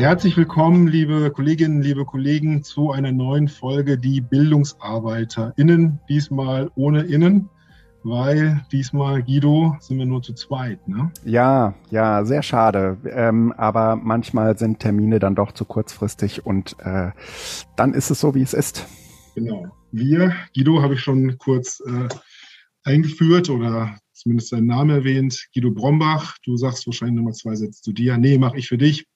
Herzlich willkommen, liebe Kolleginnen, liebe Kollegen, zu einer neuen Folge Die BildungsarbeiterInnen. Diesmal ohne Innen, weil diesmal, Guido, sind wir nur zu zweit, ne? Ja, ja, sehr schade. Ähm, aber manchmal sind Termine dann doch zu kurzfristig und äh, dann ist es so, wie es ist. Genau. Wir, Guido, habe ich schon kurz äh, eingeführt oder zumindest seinen Namen erwähnt. Guido Brombach, du sagst wahrscheinlich nochmal zwei Sätze zu dir. Nee, mache ich für dich.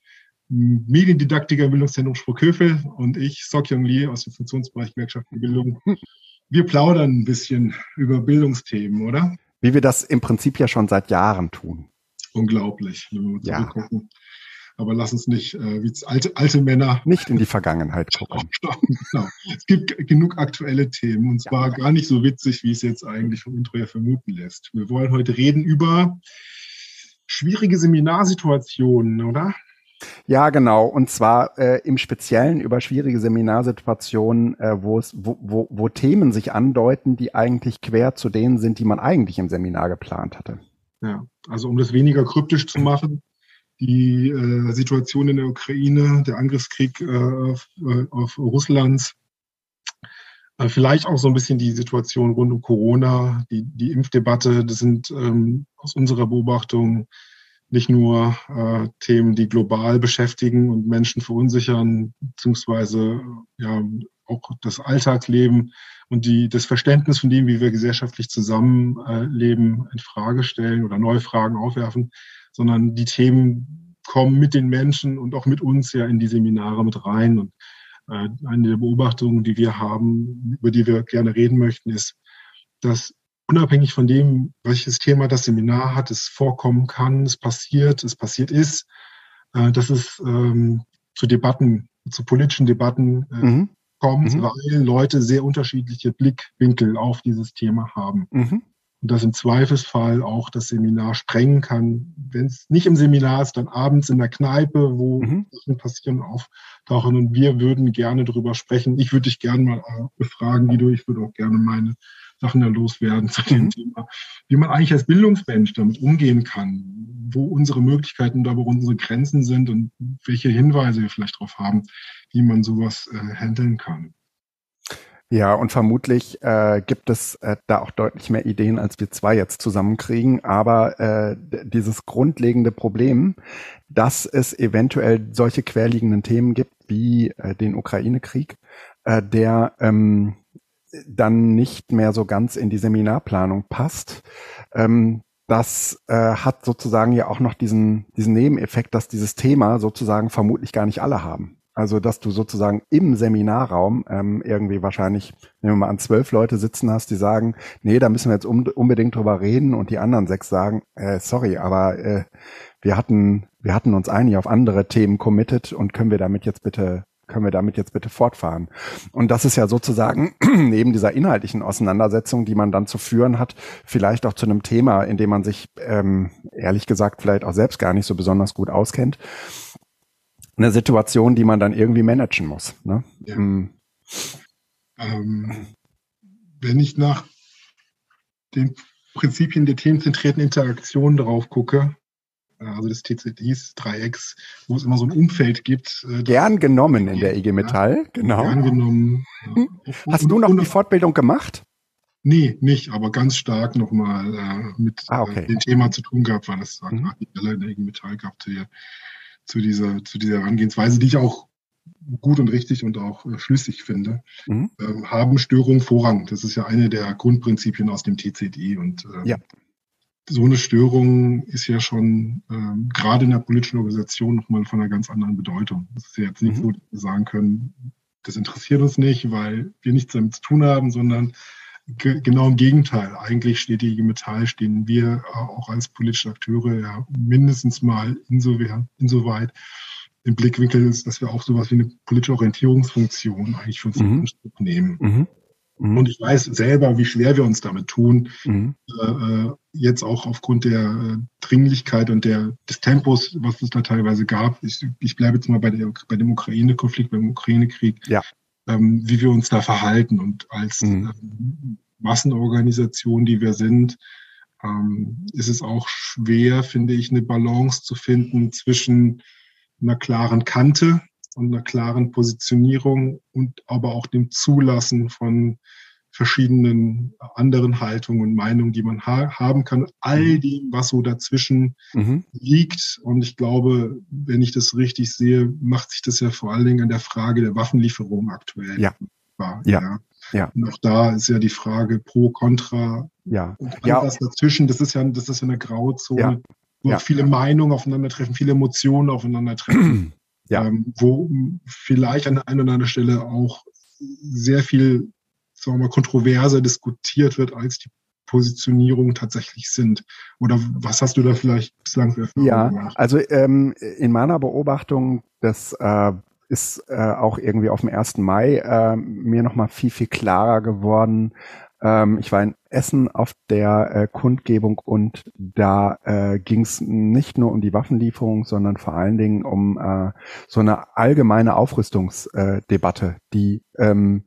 Mediendidaktiker im Bildungszentrum Sprockhövel und ich, Sokyong Lee aus dem Funktionsbereich Gewerkschaft und Bildung. Wir plaudern ein bisschen über Bildungsthemen, oder? Wie wir das im Prinzip ja schon seit Jahren tun. Unglaublich, wenn wir mal zurückgucken. Ja. Aber lass uns nicht äh, wie alte, alte Männer. Nicht in die Vergangenheit gucken. genau. Es gibt genug aktuelle Themen und zwar ja. gar nicht so witzig, wie es jetzt eigentlich vom Intro ja vermuten lässt. Wir wollen heute reden über schwierige Seminarsituationen, oder? Ja, genau. Und zwar äh, im Speziellen über schwierige Seminarsituationen, äh, wo es, wo, wo, Themen sich andeuten, die eigentlich quer zu denen sind, die man eigentlich im Seminar geplant hatte. Ja, also um das weniger kryptisch zu machen, die äh, Situation in der Ukraine, der Angriffskrieg äh, auf, äh, auf Russlands, äh, vielleicht auch so ein bisschen die Situation rund um Corona, die, die Impfdebatte, das sind ähm, aus unserer Beobachtung nicht nur äh, Themen, die global beschäftigen und Menschen verunsichern, beziehungsweise ja auch das Alltagsleben und die, das Verständnis von dem, wie wir gesellschaftlich zusammenleben, in Frage stellen oder neue Fragen aufwerfen, sondern die Themen kommen mit den Menschen und auch mit uns ja in die Seminare mit rein. Und äh, eine der Beobachtungen, die wir haben, über die wir gerne reden möchten, ist, dass unabhängig von dem, welches Thema das Seminar hat, es vorkommen kann, es passiert, es passiert ist, äh, dass es ähm, zu Debatten, zu politischen Debatten äh, mhm. kommt, mhm. weil Leute sehr unterschiedliche Blickwinkel auf dieses Thema haben. Mhm. Und das im Zweifelsfall auch das Seminar sprengen kann. Wenn es nicht im Seminar ist, dann abends in der Kneipe, wo mhm. Sachen passieren, auftauchen. Und wir würden gerne darüber sprechen. Ich würde dich gerne mal äh, befragen, Guido. Ich würde auch gerne meine Sachen da loswerden zu dem mhm. Thema, wie man eigentlich als Bildungsmensch damit umgehen kann, wo unsere Möglichkeiten, da wo unsere Grenzen sind und welche Hinweise wir vielleicht darauf haben, wie man sowas äh, handeln kann. Ja, und vermutlich äh, gibt es äh, da auch deutlich mehr Ideen, als wir zwei jetzt zusammenkriegen. Aber äh, dieses grundlegende Problem, dass es eventuell solche querliegenden Themen gibt wie äh, den Ukraine-Krieg, äh, der ähm, dann nicht mehr so ganz in die Seminarplanung passt. Ähm, das äh, hat sozusagen ja auch noch diesen, diesen Nebeneffekt, dass dieses Thema sozusagen vermutlich gar nicht alle haben. Also dass du sozusagen im Seminarraum ähm, irgendwie wahrscheinlich, nehmen wir mal an, zwölf Leute sitzen hast, die sagen, nee, da müssen wir jetzt um, unbedingt drüber reden und die anderen sechs sagen, äh, sorry, aber äh, wir hatten, wir hatten uns eigentlich auf andere Themen committed und können wir damit jetzt bitte können wir damit jetzt bitte fortfahren? Und das ist ja sozusagen neben dieser inhaltlichen Auseinandersetzung, die man dann zu führen hat, vielleicht auch zu einem Thema, in dem man sich ähm, ehrlich gesagt vielleicht auch selbst gar nicht so besonders gut auskennt. Eine Situation, die man dann irgendwie managen muss. Ne? Ja. Mhm. Ähm, wenn ich nach den Prinzipien der themenzentrierten Interaktion drauf gucke, also des TZDs, Dreiecks, wo es immer so ein Umfeld gibt. Äh, gern genommen in der IG Metall, ja, genau. Gern genommen. Ja. Hast und, du noch und, die Fortbildung gemacht? Nee, nicht, aber ganz stark nochmal äh, mit ah, okay. äh, dem Thema zu tun gehabt, weil das mhm. gerade in der IG Metall gab zu, zu, dieser, zu dieser Herangehensweise, die ich auch gut und richtig und auch äh, schlüssig finde, mhm. ähm, haben Störungen Vorrang. Das ist ja eine der Grundprinzipien aus dem TCD und äh, ja so eine Störung ist ja schon ähm, gerade in der politischen Organisation nochmal von einer ganz anderen Bedeutung. Es ist ja jetzt nicht mhm. so, dass wir sagen können, das interessiert uns nicht, weil wir nichts damit zu tun haben, sondern genau im Gegenteil. Eigentlich steht die IG Metall, stehen wir auch als politische Akteure ja mindestens mal insoweit, insoweit im Blickwinkel ist, dass wir auch sowas wie eine politische Orientierungsfunktion eigentlich für uns mhm. in Anspruch nehmen. Mhm. Mhm. Und ich weiß selber, wie schwer wir uns damit tun. Mhm. Äh, äh, jetzt auch aufgrund der äh, Dringlichkeit und der, des Tempos, was es da teilweise gab. Ich, ich bleibe jetzt mal bei, der, bei dem Ukraine-Konflikt, beim Ukraine-Krieg, ja. ähm, wie wir uns da verhalten. Und als mhm. ähm, Massenorganisation, die wir sind, ähm, ist es auch schwer, finde ich, eine Balance zu finden zwischen einer klaren Kante und einer klaren Positionierung und aber auch dem Zulassen von verschiedenen anderen Haltungen und Meinungen, die man ha haben kann, all mhm. dem, was so dazwischen mhm. liegt. Und ich glaube, wenn ich das richtig sehe, macht sich das ja vor allen Dingen an der Frage der Waffenlieferung aktuell. Ja. War, ja. ja. Ja. Und auch da ist ja die Frage pro, contra ja. und ja. dazwischen. Das ist ja, das ist ja eine Grauzone, ja. wo ja. viele Meinungen aufeinandertreffen, viele Emotionen aufeinandertreffen. ja. Ähm, wo vielleicht an einer oder anderen Stelle auch sehr viel sagen wir mal, kontroverser diskutiert wird, als die Positionierungen tatsächlich sind. Oder was hast du da vielleicht bislang für Erfahrungen Ja, gemacht? also ähm, in meiner Beobachtung, das äh, ist äh, auch irgendwie auf dem 1. Mai äh, mir nochmal viel, viel klarer geworden. Ähm, ich war in Essen auf der äh, Kundgebung und da äh, ging es nicht nur um die Waffenlieferung, sondern vor allen Dingen um äh, so eine allgemeine Aufrüstungsdebatte, die ähm,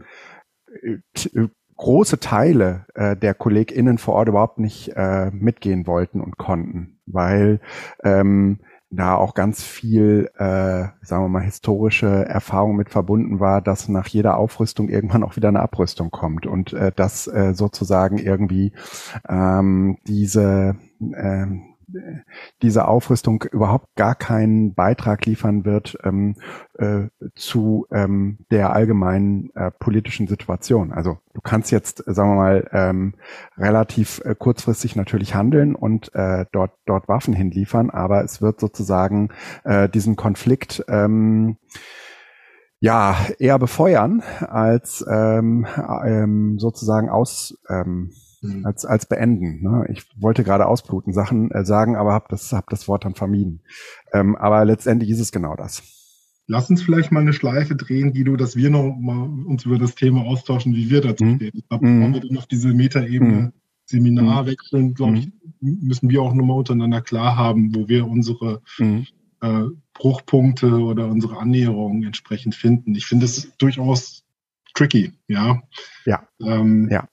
große Teile äh, der KollegInnen vor Ort überhaupt nicht äh, mitgehen wollten und konnten, weil ähm, da auch ganz viel, äh, sagen wir mal, historische Erfahrung mit verbunden war, dass nach jeder Aufrüstung irgendwann auch wieder eine Abrüstung kommt und äh, dass äh, sozusagen irgendwie ähm, diese äh, diese Aufrüstung überhaupt gar keinen Beitrag liefern wird ähm, äh, zu ähm, der allgemeinen äh, politischen Situation. Also du kannst jetzt, sagen wir mal, ähm, relativ äh, kurzfristig natürlich handeln und äh, dort dort Waffen hinliefern, aber es wird sozusagen äh, diesen Konflikt ähm, ja eher befeuern als ähm, ähm, sozusagen aus ähm, mhm. als, als beenden. Ne? Ich wollte gerade ausbluten Sachen äh, sagen, aber habe das, hab das Wort dann vermieden. Ähm, aber letztendlich ist es genau das. Lass uns vielleicht mal eine Schleife drehen, Guido, dass wir noch mal uns über das Thema austauschen, wie wir dazu mhm. stehen. Ich glaube, mhm. wir dann auf diese Metaebene mhm. Seminar mhm. wechseln, glaube ich, müssen wir auch nochmal untereinander klar haben, wo wir unsere äh, Bruchpunkte oder unsere Annäherungen entsprechend finden. Ich finde es durchaus tricky, ja. Ja. Ähm, ja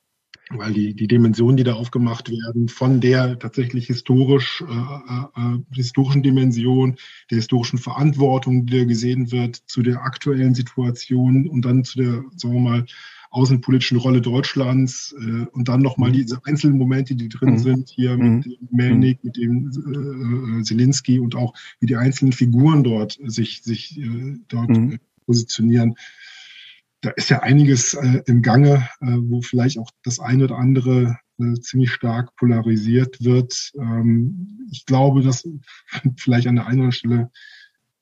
weil die, die Dimensionen, die da aufgemacht werden, von der tatsächlich historisch, äh, äh, äh, historischen Dimension, der historischen Verantwortung, die da gesehen wird, zu der aktuellen Situation und dann zu der, sagen wir mal, außenpolitischen Rolle Deutschlands äh, und dann nochmal mhm. diese einzelnen Momente, die drin mhm. sind, hier mhm. mit dem Melnik, mit dem äh, Zelensky und auch wie die einzelnen Figuren dort sich, sich äh, dort mhm. positionieren da ist ja einiges äh, im Gange, äh, wo vielleicht auch das eine oder andere äh, ziemlich stark polarisiert wird. Ähm, ich glaube, dass vielleicht an der einen oder anderen Stelle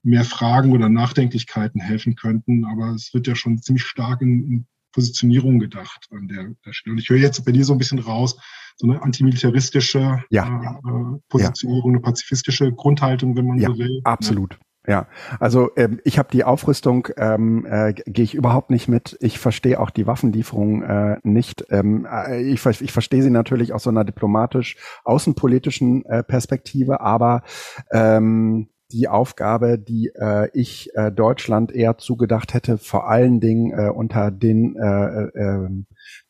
mehr Fragen oder Nachdenklichkeiten helfen könnten, aber es wird ja schon ziemlich stark in, in Positionierung gedacht an der, der, Stelle. Und ich höre jetzt bei dir so ein bisschen raus, so eine antimilitaristische ja. äh, Positionierung, ja. eine pazifistische Grundhaltung, wenn man ja, so will. Absolut. Ja, also ähm, ich habe die Aufrüstung, ähm, äh, gehe ich überhaupt nicht mit. Ich verstehe auch die Waffenlieferung äh, nicht. Ähm, äh, ich, ich verstehe sie natürlich aus so einer diplomatisch außenpolitischen äh, Perspektive, aber ähm, die Aufgabe, die äh, ich äh, Deutschland eher zugedacht hätte, vor allen Dingen äh, unter den äh, äh,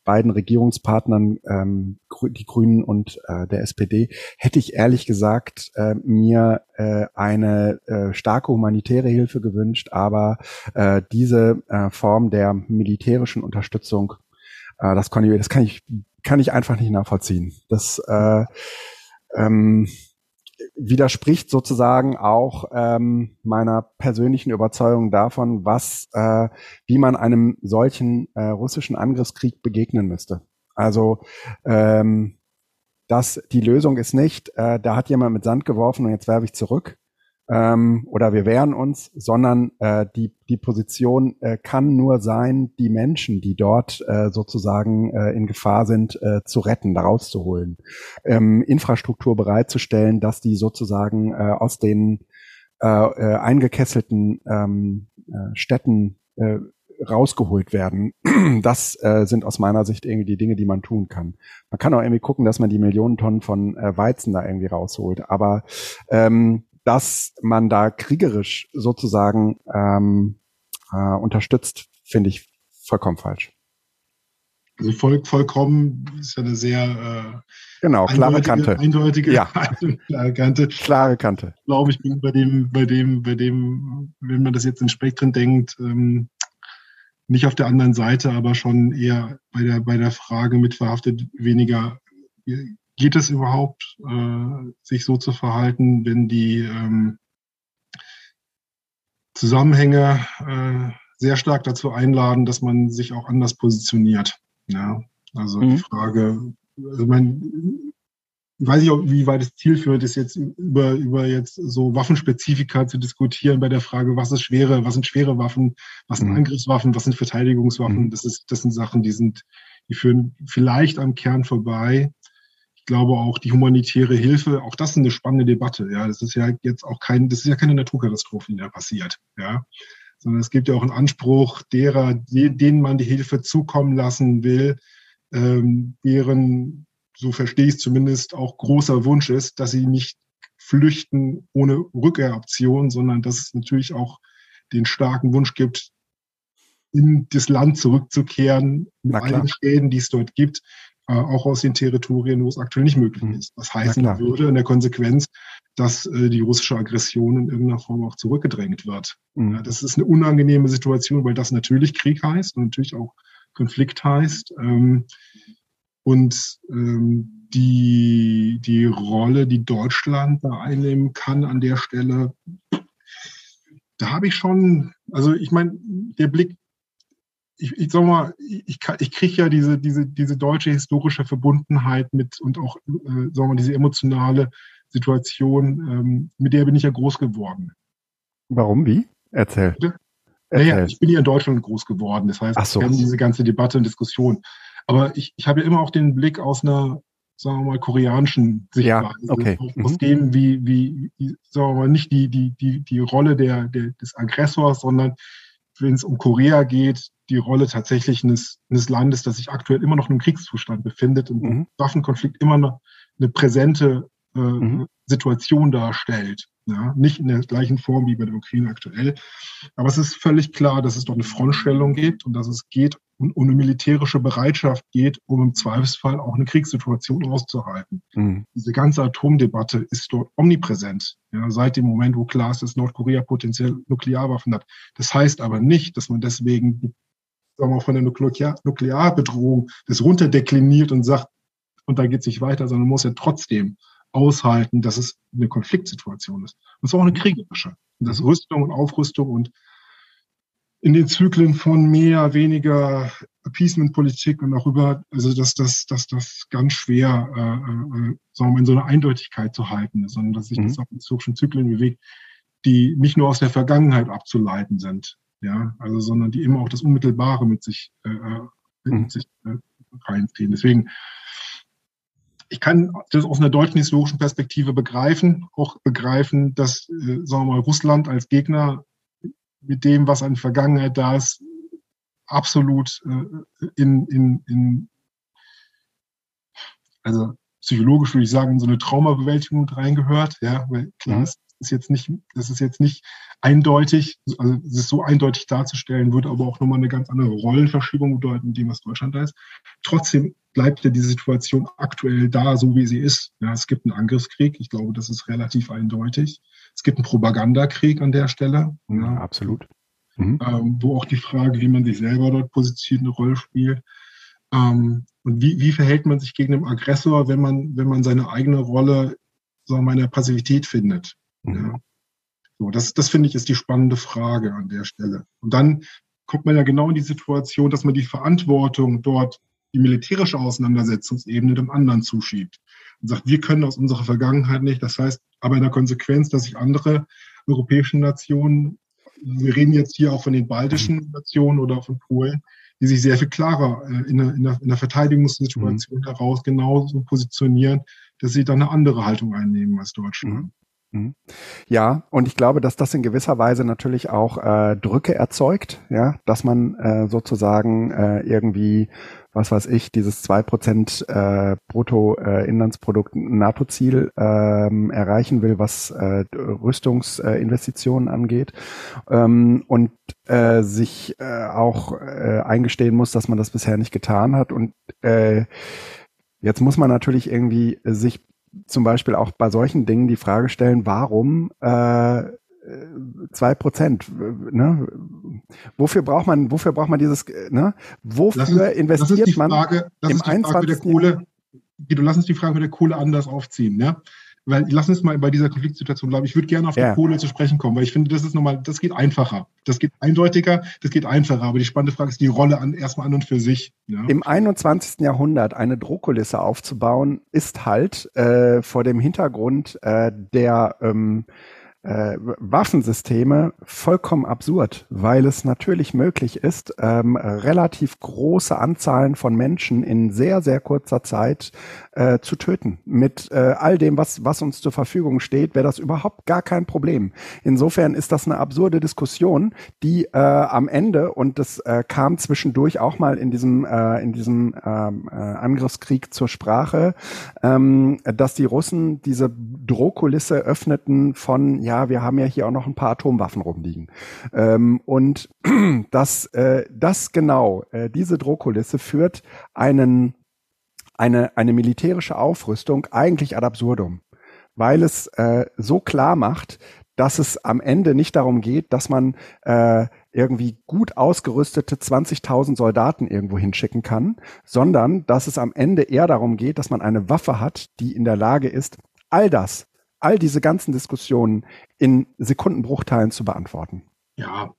beiden Regierungspartnern, ähm, die Grünen und äh, der SPD, hätte ich ehrlich gesagt äh, mir äh, eine äh, starke humanitäre Hilfe gewünscht, aber äh, diese äh, Form der militärischen Unterstützung, äh, das, kann ich, das kann ich kann ich einfach nicht nachvollziehen. Das äh, ähm, widerspricht sozusagen auch ähm, meiner persönlichen Überzeugung davon, was, äh, wie man einem solchen äh, russischen Angriffskrieg begegnen müsste. Also ähm, dass die Lösung ist nicht, äh, da hat jemand mit Sand geworfen und jetzt werfe ich zurück, ähm, oder wir wehren uns, sondern äh, die, die Position äh, kann nur sein, die Menschen, die dort äh, sozusagen äh, in Gefahr sind, äh, zu retten, da rauszuholen, ähm, Infrastruktur bereitzustellen, dass die sozusagen äh, aus den äh, äh, eingekesselten ähm, äh, Städten äh, rausgeholt werden. Das äh, sind aus meiner Sicht irgendwie die Dinge, die man tun kann. Man kann auch irgendwie gucken, dass man die Millionen Tonnen von äh, Weizen da irgendwie rausholt. Aber ähm, dass man da kriegerisch sozusagen ähm, äh, unterstützt, finde ich vollkommen falsch. Also voll, vollkommen ist ja eine sehr äh, genau klare Kante, eindeutige ja. klare Kante. Klare Kante. Ich glaube, ich bin bei dem, bei dem, bei dem, wenn man das jetzt in Spektren denkt, ähm, nicht auf der anderen Seite, aber schon eher bei der bei der Frage mitverhaftet weniger. Geht es überhaupt, äh, sich so zu verhalten, wenn die ähm, Zusammenhänge äh, sehr stark dazu einladen, dass man sich auch anders positioniert? Ja, also mhm. die Frage, also mein, ich weiß nicht, wie weit es zielführend ist, jetzt über, über jetzt so Waffenspezifika zu diskutieren bei der Frage, was ist schwere, was sind schwere Waffen, was sind mhm. Angriffswaffen, was sind Verteidigungswaffen. Mhm. Das ist, das sind Sachen, die sind, die führen vielleicht am Kern vorbei. Ich glaube auch die humanitäre Hilfe, auch das ist eine spannende Debatte. Ja, das ist ja jetzt auch kein, das ist ja keine Naturkatastrophe, die da passiert. Ja, sondern es gibt ja auch einen Anspruch derer, denen man die Hilfe zukommen lassen will, ähm, deren, so verstehe ich es zumindest, auch großer Wunsch ist, dass sie nicht flüchten ohne Rückkehroption, sondern dass es natürlich auch den starken Wunsch gibt, in das Land zurückzukehren mit allen Schäden, die es dort gibt, äh, auch aus den Territorien, wo es aktuell nicht möglich mhm. ist. Was heißen würde in der Konsequenz, dass äh, die russische Aggression in irgendeiner Form auch zurückgedrängt wird. Mhm. Ja, das ist eine unangenehme Situation, weil das natürlich Krieg heißt und natürlich auch Konflikt heißt. Ähm, und ähm, die, die Rolle, die Deutschland da einnehmen kann an der Stelle, da habe ich schon, also ich meine, der Blick ich, ich sag mal, ich, ich kriege ja diese, diese, diese deutsche historische Verbundenheit mit und auch, äh, sagen wir mal, diese emotionale Situation, ähm, mit der bin ich ja groß geworden. Warum? Wie? Erzähl. Bitte? Naja, ich bin ja in Deutschland groß geworden. Das heißt, so. ich kenne diese ganze Debatte und Diskussion. Aber ich, ich habe ja immer auch den Blick aus einer, sagen wir mal, koreanischen Sichtweise. Ja, okay. Aus, mhm. dem, wie, wie, wie, sagen wir mal, nicht die, die, die, die Rolle der, der, des Aggressors, sondern wenn es um Korea geht, die Rolle tatsächlich eines, eines Landes, das sich aktuell immer noch im Kriegszustand befindet und mhm. Waffenkonflikt immer noch eine präsente äh, mhm. Situation darstellt. Ja, nicht in der gleichen Form wie bei der Ukraine aktuell. Aber es ist völlig klar, dass es dort eine Frontstellung gibt und dass es geht und um eine militärische Bereitschaft geht, um im Zweifelsfall auch eine Kriegssituation auszuhalten. Mhm. Diese ganze Atomdebatte ist dort omnipräsent. Ja, seit dem Moment, wo klar ist, dass Nordkorea potenziell Nuklearwaffen hat. Das heißt aber nicht, dass man deswegen sagen wir mal, von der Nuklear Nuklearbedrohung das runterdekliniert und sagt, und da geht es nicht weiter, sondern man muss ja trotzdem aushalten, dass es eine Konfliktsituation ist. Und zwar auch eine kriegerische. Und das Rüstung und Aufrüstung und in den Zyklen von mehr, weniger Appeasement-Politik und auch über, also dass das, dass das ganz schwer, äh, äh, sagen wir mal, in so einer Eindeutigkeit zu halten ist, sondern dass sich mhm. das auch in historischen Zyklen bewegt, die nicht nur aus der Vergangenheit abzuleiten sind, ja, also sondern die immer auch das Unmittelbare mit sich, äh, äh mit mhm. sich äh, reinziehen. Deswegen, ich kann das aus einer deutschen historischen Perspektive begreifen, auch begreifen, dass, äh, sagen wir mal, Russland als Gegner mit dem, was an Vergangenheit da ist, absolut äh, in, in, in, also psychologisch würde ich sagen, in so eine Traumabewältigung reingehört, ja, weil klar mhm. ist, ist jetzt nicht, das ist jetzt nicht eindeutig, also es ist so eindeutig darzustellen, würde aber auch nochmal eine ganz andere Rollenverschiebung bedeuten, in dem, was Deutschland da ist. Trotzdem bleibt ja die Situation aktuell da, so wie sie ist. Ja, es gibt einen Angriffskrieg, ich glaube, das ist relativ eindeutig. Es gibt einen Propagandakrieg an der Stelle. Ja, absolut. Mhm. Ähm, wo auch die Frage, wie man sich selber dort positioniert, eine Rolle spielt. Ähm, und wie, wie verhält man sich gegen den Aggressor, wenn man, wenn man seine eigene Rolle, sagen wir mal, in der Passivität findet? Mhm. Ja. So, das, das finde ich ist die spannende Frage an der Stelle. Und dann kommt man ja genau in die Situation, dass man die Verantwortung dort, die militärische Auseinandersetzungsebene dem anderen zuschiebt und sagt, wir können aus unserer Vergangenheit nicht. Das heißt aber in der Konsequenz, dass sich andere europäische Nationen, wir reden jetzt hier auch von den baltischen Nationen oder von Polen, die sich sehr viel klarer äh, in, der, in, der, in der Verteidigungssituation mhm. heraus genauso positionieren, dass sie dann eine andere Haltung einnehmen als Deutschland. Mhm. Mhm. Ja, und ich glaube, dass das in gewisser Weise natürlich auch äh, Drücke erzeugt, ja, dass man äh, sozusagen äh, irgendwie, was weiß ich, dieses zwei Prozent äh, Bruttoinlandsprodukt äh, NATO-Ziel ähm, erreichen will, was äh, Rüstungsinvestitionen angeht ähm, und äh, sich äh, auch äh, eingestehen muss, dass man das bisher nicht getan hat und äh, Jetzt muss man natürlich irgendwie sich zum Beispiel auch bei solchen Dingen die Frage stellen, warum äh, zwei Prozent, ne? Wofür braucht man, wofür braucht man dieses, ne? Wofür uns, investiert man Frage, im 21. Kohle, du lass uns die Frage mit der Kohle anders aufziehen, ne? Weil lass uns mal bei dieser Konfliktsituation bleiben. Ich würde gerne auf die ja. Kohle zu sprechen kommen, weil ich finde, das ist nochmal, das geht einfacher. Das geht eindeutiger, das geht einfacher. Aber die spannende Frage ist die Rolle an, erstmal an und für sich. Ja. Im 21. Jahrhundert eine Drohkulisse aufzubauen, ist halt äh, vor dem Hintergrund äh, der ähm, äh, Waffensysteme vollkommen absurd, weil es natürlich möglich ist, ähm, relativ große Anzahlen von Menschen in sehr, sehr kurzer Zeit äh, zu töten. Mit äh, all dem, was, was uns zur Verfügung steht, wäre das überhaupt gar kein Problem. Insofern ist das eine absurde Diskussion, die äh, am Ende, und das äh, kam zwischendurch auch mal in diesem, äh, in diesem ähm, äh, Angriffskrieg zur Sprache, ähm, dass die Russen diese Drohkulisse öffneten von, ja, ja, wir haben ja hier auch noch ein paar Atomwaffen rumliegen. Ähm, und das, äh, das genau, äh, diese Drohkulisse führt einen, eine, eine militärische Aufrüstung eigentlich ad absurdum, weil es äh, so klar macht, dass es am Ende nicht darum geht, dass man äh, irgendwie gut ausgerüstete 20.000 Soldaten irgendwo hinschicken kann, sondern dass es am Ende eher darum geht, dass man eine Waffe hat, die in der Lage ist, all das, all diese ganzen Diskussionen in Sekundenbruchteilen zu beantworten. Ja,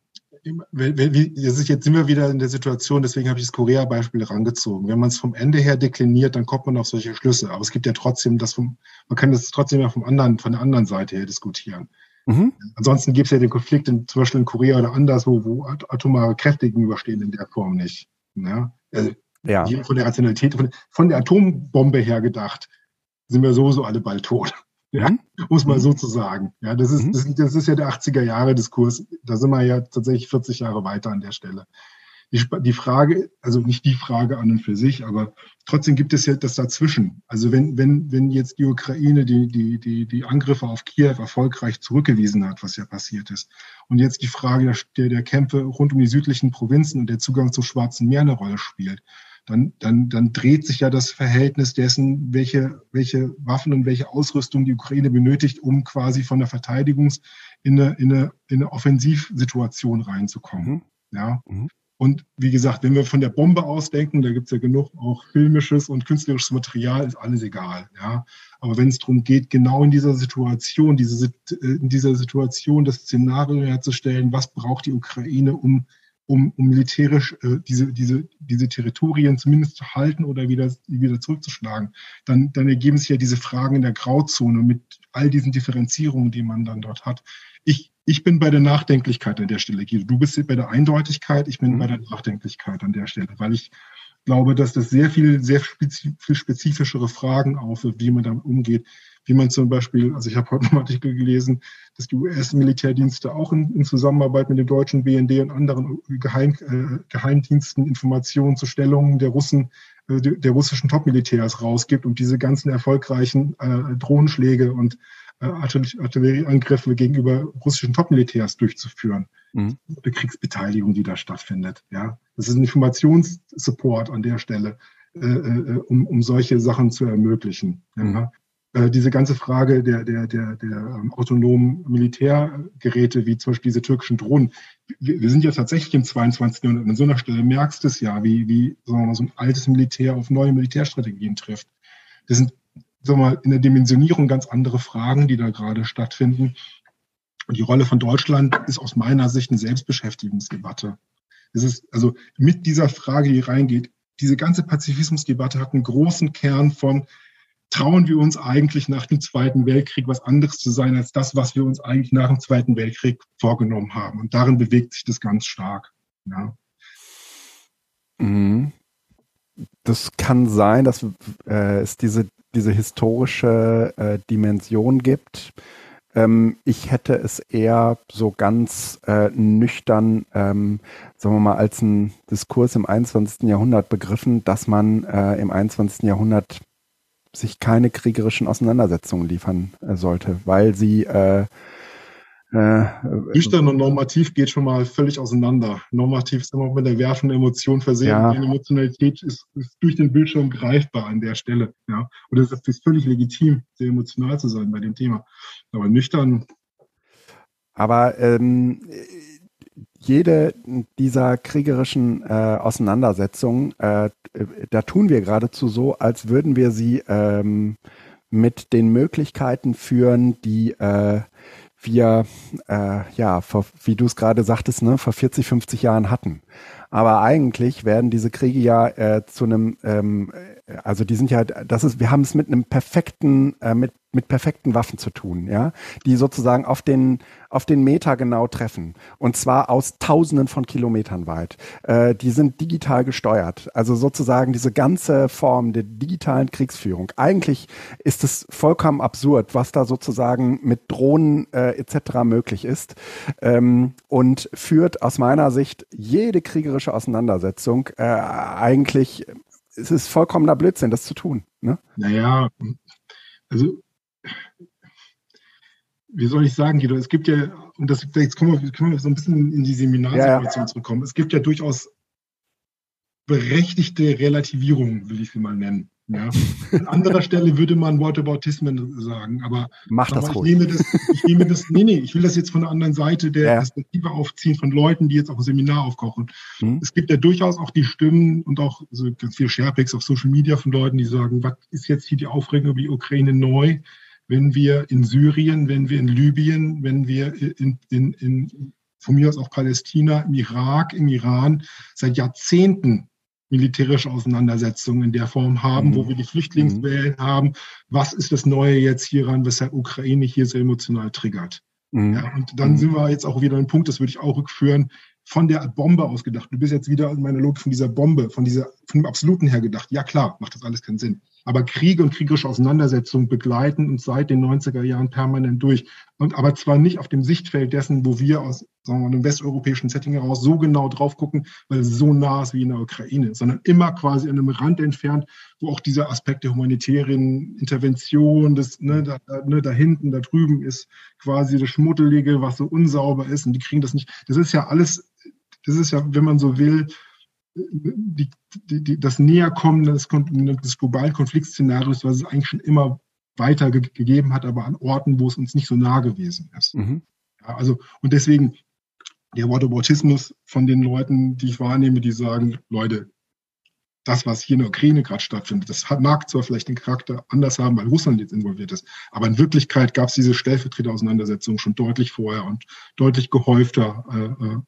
jetzt sind wir wieder in der Situation, deswegen habe ich das Korea-Beispiel herangezogen. Wenn man es vom Ende her dekliniert, dann kommt man auf solche Schlüsse. Aber es gibt ja trotzdem das vom, man kann das trotzdem ja vom anderen, von der anderen Seite her diskutieren. Mhm. Ansonsten gibt es ja den Konflikt in, zum Beispiel in Korea oder anderswo, wo atomare Kräfte gegenüberstehen in der Form nicht. Ja? Also ja. Von der Rationalität, von, von der Atombombe her gedacht, sind wir sowieso alle bald tot. Ja, mhm. muss man mhm. so zu sagen. Ja, das ist, mhm. das, das, ist ja der 80er Jahre Diskurs. Da sind wir ja tatsächlich 40 Jahre weiter an der Stelle. Die, die Frage, also nicht die Frage an und für sich, aber trotzdem gibt es ja das dazwischen. Also wenn, wenn, wenn jetzt die Ukraine die, die, die, die Angriffe auf Kiew erfolgreich zurückgewiesen hat, was ja passiert ist, und jetzt die Frage der, der Kämpfe rund um die südlichen Provinzen und der Zugang zum Schwarzen Meer eine Rolle spielt, dann, dann, dann dreht sich ja das Verhältnis dessen, welche, welche Waffen und welche Ausrüstung die Ukraine benötigt, um quasi von der Verteidigungs- in eine, in eine, in eine Offensivsituation reinzukommen. Mhm. Ja. Mhm. Und wie gesagt, wenn wir von der Bombe ausdenken, da gibt's ja genug auch filmisches und künstlerisches Material, ist alles egal. Ja. Aber wenn es darum geht, genau in dieser Situation, diese, in dieser Situation das Szenario herzustellen, was braucht die Ukraine, um um, um militärisch äh, diese, diese, diese Territorien zumindest zu halten oder wieder, wieder zurückzuschlagen, dann, dann ergeben sich ja diese Fragen in der Grauzone mit all diesen Differenzierungen, die man dann dort hat. Ich, ich bin bei der Nachdenklichkeit an der Stelle, Guido. Du bist bei der Eindeutigkeit, ich bin mhm. bei der Nachdenklichkeit an der Stelle, weil ich glaube, dass das sehr viel, sehr viel spezifischere Fragen aufwirft, wie man damit umgeht wie man zum Beispiel, also ich habe heute einen Artikel gelesen, dass die US-Militärdienste auch in, in, Zusammenarbeit mit dem deutschen BND und anderen Geheim, äh, Geheimdiensten Informationen zu Stellungen der Russen, äh, der, russischen Top-Militärs rausgibt und diese ganzen erfolgreichen äh, Drohnenschläge und äh, Artillerieangriffe gegenüber russischen Top-Militärs durchzuführen. Mhm. Die Kriegsbeteiligung, die da stattfindet. Ja, das ist ein Informationssupport an der Stelle, äh, äh, um, um solche Sachen zu ermöglichen. Mhm. Ja. Äh, diese ganze Frage der, der, der, der ähm, autonomen Militärgeräte, wie zum Beispiel diese türkischen Drohnen. Wir, wir sind ja tatsächlich im 22. Jahrhundert. An so einer Stelle merkst du es ja, wie, wie sagen wir mal, so ein altes Militär auf neue Militärstrategien trifft. Das sind sagen wir mal, in der Dimensionierung ganz andere Fragen, die da gerade stattfinden. Und die Rolle von Deutschland ist aus meiner Sicht eine Selbstbeschäftigungsdebatte. Es ist also mit dieser Frage, die reingeht, diese ganze Pazifismusdebatte hat einen großen Kern von, trauen wir uns eigentlich nach dem Zweiten Weltkrieg was anderes zu sein als das, was wir uns eigentlich nach dem Zweiten Weltkrieg vorgenommen haben. Und darin bewegt sich das ganz stark. Ja. Mhm. Das kann sein, dass äh, es diese, diese historische äh, Dimension gibt. Ähm, ich hätte es eher so ganz äh, nüchtern, ähm, sagen wir mal, als ein Diskurs im 21. Jahrhundert begriffen, dass man äh, im 21. Jahrhundert sich keine kriegerischen Auseinandersetzungen liefern äh, sollte, weil sie äh, äh, Nüchtern und normativ geht schon mal völlig auseinander. Normativ ist immer mit der Werfen Emotion versehen. Ja. Die Emotionalität ist, ist, durch den Bildschirm greifbar an der Stelle. Ja. Und es ist völlig legitim, sehr emotional zu sein bei dem Thema. Aber nüchtern. Aber ähm, jede dieser kriegerischen äh, Auseinandersetzungen, äh, da tun wir geradezu so, als würden wir sie ähm, mit den Möglichkeiten führen, die äh, wir, äh, ja, vor, wie du es gerade sagtest, ne, vor 40, 50 Jahren hatten. Aber eigentlich werden diese Kriege ja äh, zu einem, ähm, also die sind ja, das ist, wir haben es mit einem perfekten, äh, mit mit perfekten Waffen zu tun, ja, die sozusagen auf den auf den Meter genau treffen und zwar aus Tausenden von Kilometern weit. Äh, die sind digital gesteuert, also sozusagen diese ganze Form der digitalen Kriegsführung. Eigentlich ist es vollkommen absurd, was da sozusagen mit Drohnen äh, etc. möglich ist ähm, und führt aus meiner Sicht jede kriegerische Auseinandersetzung äh, eigentlich es ist vollkommener Blödsinn, das zu tun. Ne? Naja, also wie soll ich sagen, Guido, es gibt ja, und das, jetzt können wir, können wir so ein bisschen in die Seminarsituation ja, ja. zurückkommen. Es gibt ja durchaus berechtigte Relativierungen, will ich sie mal nennen. Ja. An anderer Stelle würde man Whataboutismen sagen, aber, Mach das aber ich, nehme das, ich nehme das, nee, nee, ich will das jetzt von der anderen Seite der ja. Perspektive aufziehen von Leuten, die jetzt auch ein Seminar aufkochen. Mhm. Es gibt ja durchaus auch die Stimmen und auch so ganz viele Sharepics auf Social Media von Leuten, die sagen, was ist jetzt hier die Aufregung über die Ukraine neu? wenn wir in Syrien, wenn wir in Libyen, wenn wir in, in, in von mir aus auch Palästina, im Irak, im Iran seit Jahrzehnten militärische Auseinandersetzungen in der Form haben, mhm. wo wir die Flüchtlingswellen mhm. haben. Was ist das Neue jetzt hieran, weshalb Ukraine hier so emotional triggert? Mhm. Ja, und dann mhm. sind wir jetzt auch wieder ein Punkt, das würde ich auch rückführen, von der Bombe ausgedacht. Du bist jetzt wieder in meiner Logik von dieser Bombe, von dieser, von dem Absoluten her gedacht. Ja klar, macht das alles keinen Sinn aber Kriege und kriegerische Auseinandersetzungen begleiten uns seit den 90er Jahren permanent durch. Und aber zwar nicht auf dem Sichtfeld dessen, wo wir aus sagen wir mal, einem westeuropäischen Setting heraus so genau drauf gucken, weil es so nah ist wie in der Ukraine, sondern immer quasi an einem Rand entfernt, wo auch dieser Aspekt der humanitären Intervention, das, ne, da, ne, da hinten, da drüben ist quasi das Schmuddelige, was so unsauber ist und die kriegen das nicht. Das ist ja alles, das ist ja, wenn man so will, die, die, das Näherkommen des, des globalen Konfliktszenarios, was es eigentlich schon immer weiter ge gegeben hat, aber an Orten, wo es uns nicht so nah gewesen ist. Mhm. Ja, also, und deswegen der Whataboutismus von den Leuten, die ich wahrnehme, die sagen, Leute, das, was hier in der Ukraine gerade stattfindet, das hat, mag zwar vielleicht den Charakter anders haben, weil Russland jetzt involviert ist, aber in Wirklichkeit gab es diese Stellvertreterauseinandersetzung schon deutlich vorher und deutlich gehäufter. Äh, äh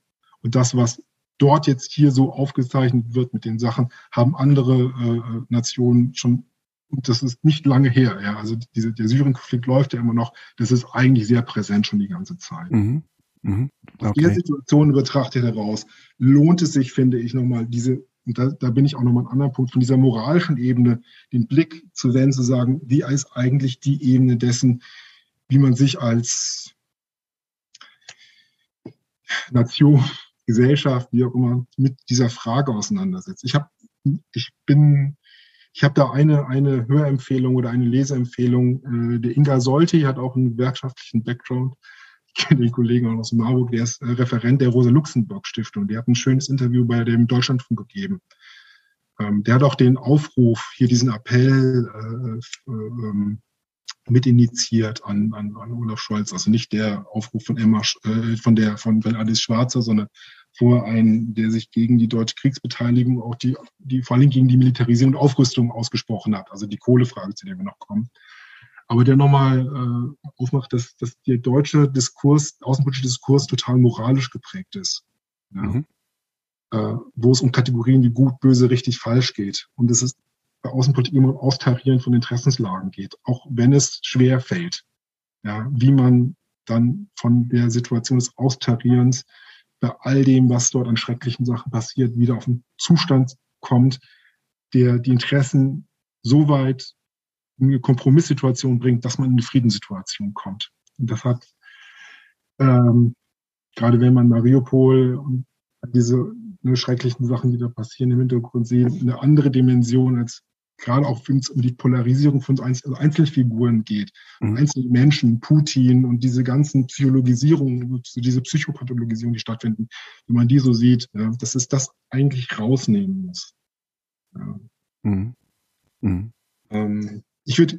und das, was dort jetzt hier so aufgezeichnet wird mit den Sachen, haben andere äh, Nationen schon, und das ist nicht lange her, ja, also diese, der Syrien-Konflikt läuft ja immer noch, das ist eigentlich sehr präsent schon die ganze Zeit. Mhm. Mhm. Okay. Aus der Situation betrachtet heraus lohnt es sich, finde ich, nochmal diese, und da, da bin ich auch nochmal an einem anderen Punkt, von dieser moralischen Ebene den Blick zu wenden, zu sagen, wie ist eigentlich die Ebene dessen, wie man sich als Nation Gesellschaft, wie auch immer, mit dieser Frage auseinandersetzt. Ich habe, ich bin, ich habe da eine, eine Hörempfehlung oder eine Leseempfehlung. Äh, der Inga Solti hat auch einen gewerkschaftlichen Background. Ich kenne den Kollegen aus Marburg, der ist äh, Referent der Rosa-Luxemburg-Stiftung. Der hat ein schönes Interview bei dem Deutschlandfunk gegeben. Ähm, der hat auch den Aufruf, hier diesen Appell äh, äh, ähm, mit initiiert an, an, an Olaf Scholz. Also nicht der Aufruf von Emma, äh, von der, von, Alice Schwarzer, sondern vor einen, der sich gegen die deutsche Kriegsbeteiligung, auch die, die, vor allem gegen die Militarisierung und Aufrüstung ausgesprochen hat. Also die Kohlefrage, zu der wir noch kommen. Aber der nochmal äh, aufmacht, dass, dass der deutsche Diskurs, außenpolitische Diskurs total moralisch geprägt ist. Ja? Mhm. Äh, wo es um Kategorien wie gut, böse, richtig, falsch geht. Und es ist bei Außenpolitik immer um Austarieren von Interessenslagen geht, auch wenn es schwer fällt. Ja, wie man dann von der Situation des Austarierens bei all dem, was dort an schrecklichen Sachen passiert, wieder auf einen Zustand kommt, der die Interessen so weit in eine Kompromisssituation bringt, dass man in eine Friedenssituation kommt. Und das hat, ähm, gerade wenn man Mariupol und diese ne, schrecklichen Sachen, die da passieren im Hintergrund sehen, eine andere Dimension als gerade auch wenn es um die Polarisierung von also Einzelfiguren geht, mhm. einzelne Menschen, Putin und diese ganzen Psychologisierungen, diese Psychopathologisierung, die stattfinden, wenn man die so sieht, ja, dass es das eigentlich rausnehmen muss. Ja. Mhm. Mhm. Ähm, ich würde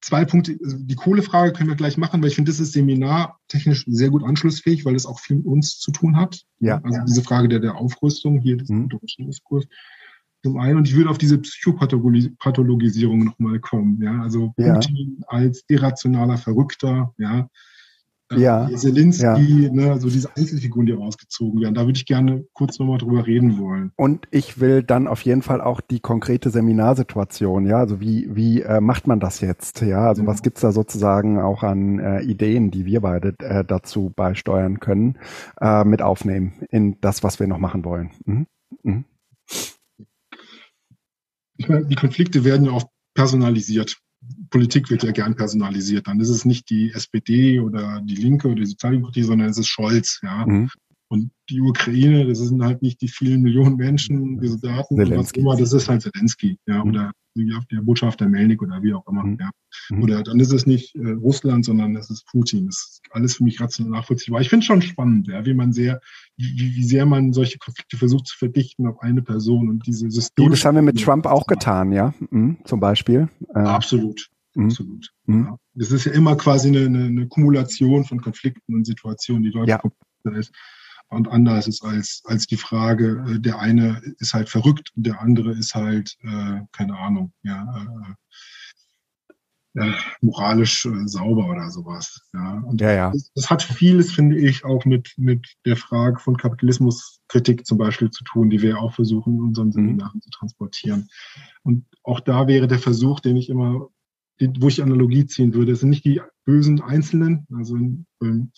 zwei Punkte, also die Kohlefrage können wir gleich machen, weil ich finde, das ist seminartechnisch sehr gut anschlussfähig, weil es auch viel mit uns zu tun hat. Ja. Also diese Frage der, der Aufrüstung hier, des mhm. Diskurs zum einen. Und ich würde auf diese Psychopathologisierung nochmal kommen. Ja, also Putin ja. als irrationaler Verrückter, ja. Äh, ja. Zelensky, ja. Ne, also diese Einzelfiguren, die rausgezogen werden. Da würde ich gerne kurz nochmal drüber reden wollen. Und ich will dann auf jeden Fall auch die konkrete Seminarsituation, ja, also wie, wie äh, macht man das jetzt? Ja, also ja. was gibt's da sozusagen auch an äh, Ideen, die wir beide äh, dazu beisteuern können, äh, mit aufnehmen in das, was wir noch machen wollen? Mhm. Mhm die Konflikte werden ja oft personalisiert. Politik wird ja gern personalisiert. Dann ist es nicht die SPD oder die Linke oder die Sozialdemokratie, sondern es ist Scholz. Ja. Mhm. Und die Ukraine, das sind halt nicht die vielen Millionen Menschen, die Soldaten, was immer, das ist halt Zelensky, ja, mhm. oder der Botschafter Melnik oder wie auch immer. Mhm. Ja. Mhm. Oder dann ist es nicht äh, Russland, sondern es ist Putin. Das ist alles für mich rational nachvollziehbar. Ich finde es schon spannend, ja, wie man sehr, wie, wie sehr man solche Konflikte versucht zu verdichten auf eine Person und diese Systeme. Das haben wir mit Trump auch getan, ja, mhm, zum Beispiel. Äh, absolut. Mhm. Absolut. Mhm. Ja. Das ist ja immer quasi eine, eine, eine Kumulation von Konflikten und Situationen, die dort ja. ist und anders ist als, als die Frage, äh, der eine ist halt verrückt und der andere ist halt, äh, keine Ahnung, ja, äh, äh, moralisch äh, sauber oder sowas. Ja. Und ja, ja. Das, das, hat vieles, finde ich, auch mit, mit der Frage von Kapitalismuskritik zum Beispiel zu tun, die wir auch versuchen in unseren. Seminaren mhm. zu transportieren. Und auch da wäre der Versuch, den ich immer wo ich Analogie ziehen würde, sind nicht die bösen Einzelnen, also im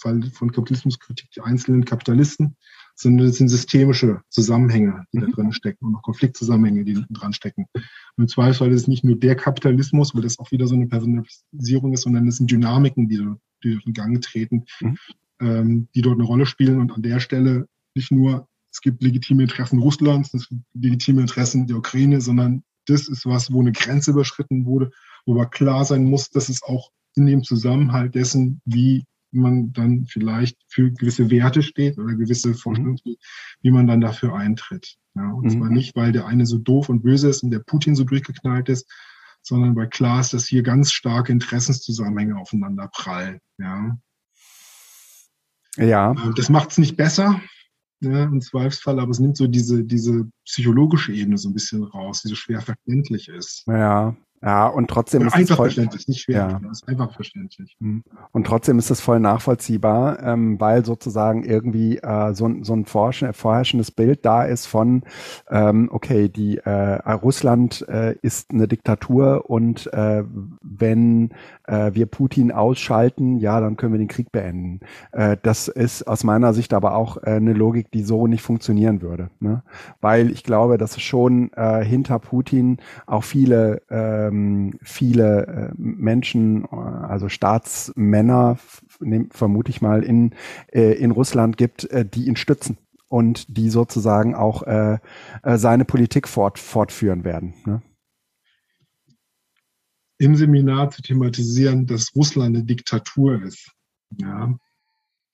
Fall von Kapitalismuskritik die einzelnen Kapitalisten, sondern es sind systemische Zusammenhänge, die mhm. da drin stecken und auch Konfliktzusammenhänge, die dran stecken. Und im Zweifelsfall ist es nicht nur der Kapitalismus, weil das auch wieder so eine Personalisierung ist, sondern es sind Dynamiken, die, die in Gang treten, mhm. ähm, die dort eine Rolle spielen und an der Stelle nicht nur es gibt legitime Interessen Russlands, es gibt legitime Interessen der Ukraine, sondern das ist was, wo eine Grenze überschritten wurde wo klar sein muss, dass es auch in dem Zusammenhalt dessen, wie man dann vielleicht für gewisse Werte steht oder gewisse Vorstellungen, mhm. wie man dann dafür eintritt. Ja, und mhm. zwar nicht, weil der eine so doof und böse ist und der Putin so durchgeknallt ist, sondern weil klar ist, dass hier ganz starke Interessenszusammenhänge aufeinander prallen. Ja. Ja. Das macht es nicht besser, ja, im Zweifelsfall, aber es nimmt so diese, diese psychologische Ebene so ein bisschen raus, die so schwer verständlich ist. Ja, ja, und trotzdem ist einfach es voll, verständlich, nicht schwer, ja. ist einfach verständlich. Hm. Und trotzdem ist es voll nachvollziehbar, ähm, weil sozusagen irgendwie äh, so, so ein vorherrschendes Bild da ist von, ähm, okay, die äh, Russland äh, ist eine Diktatur und äh, wenn äh, wir Putin ausschalten, ja, dann können wir den Krieg beenden. Äh, das ist aus meiner Sicht aber auch äh, eine Logik, die so nicht funktionieren würde. Ne? Weil ich glaube, dass es schon äh, hinter Putin auch viele äh, ähm, viele äh, Menschen, äh, also Staatsmänner, vermute ich mal, in, äh, in Russland gibt, äh, die ihn stützen und die sozusagen auch äh, äh, seine Politik fort, fortführen werden. Ne? Im Seminar zu thematisieren, dass Russland eine Diktatur ist. Ja,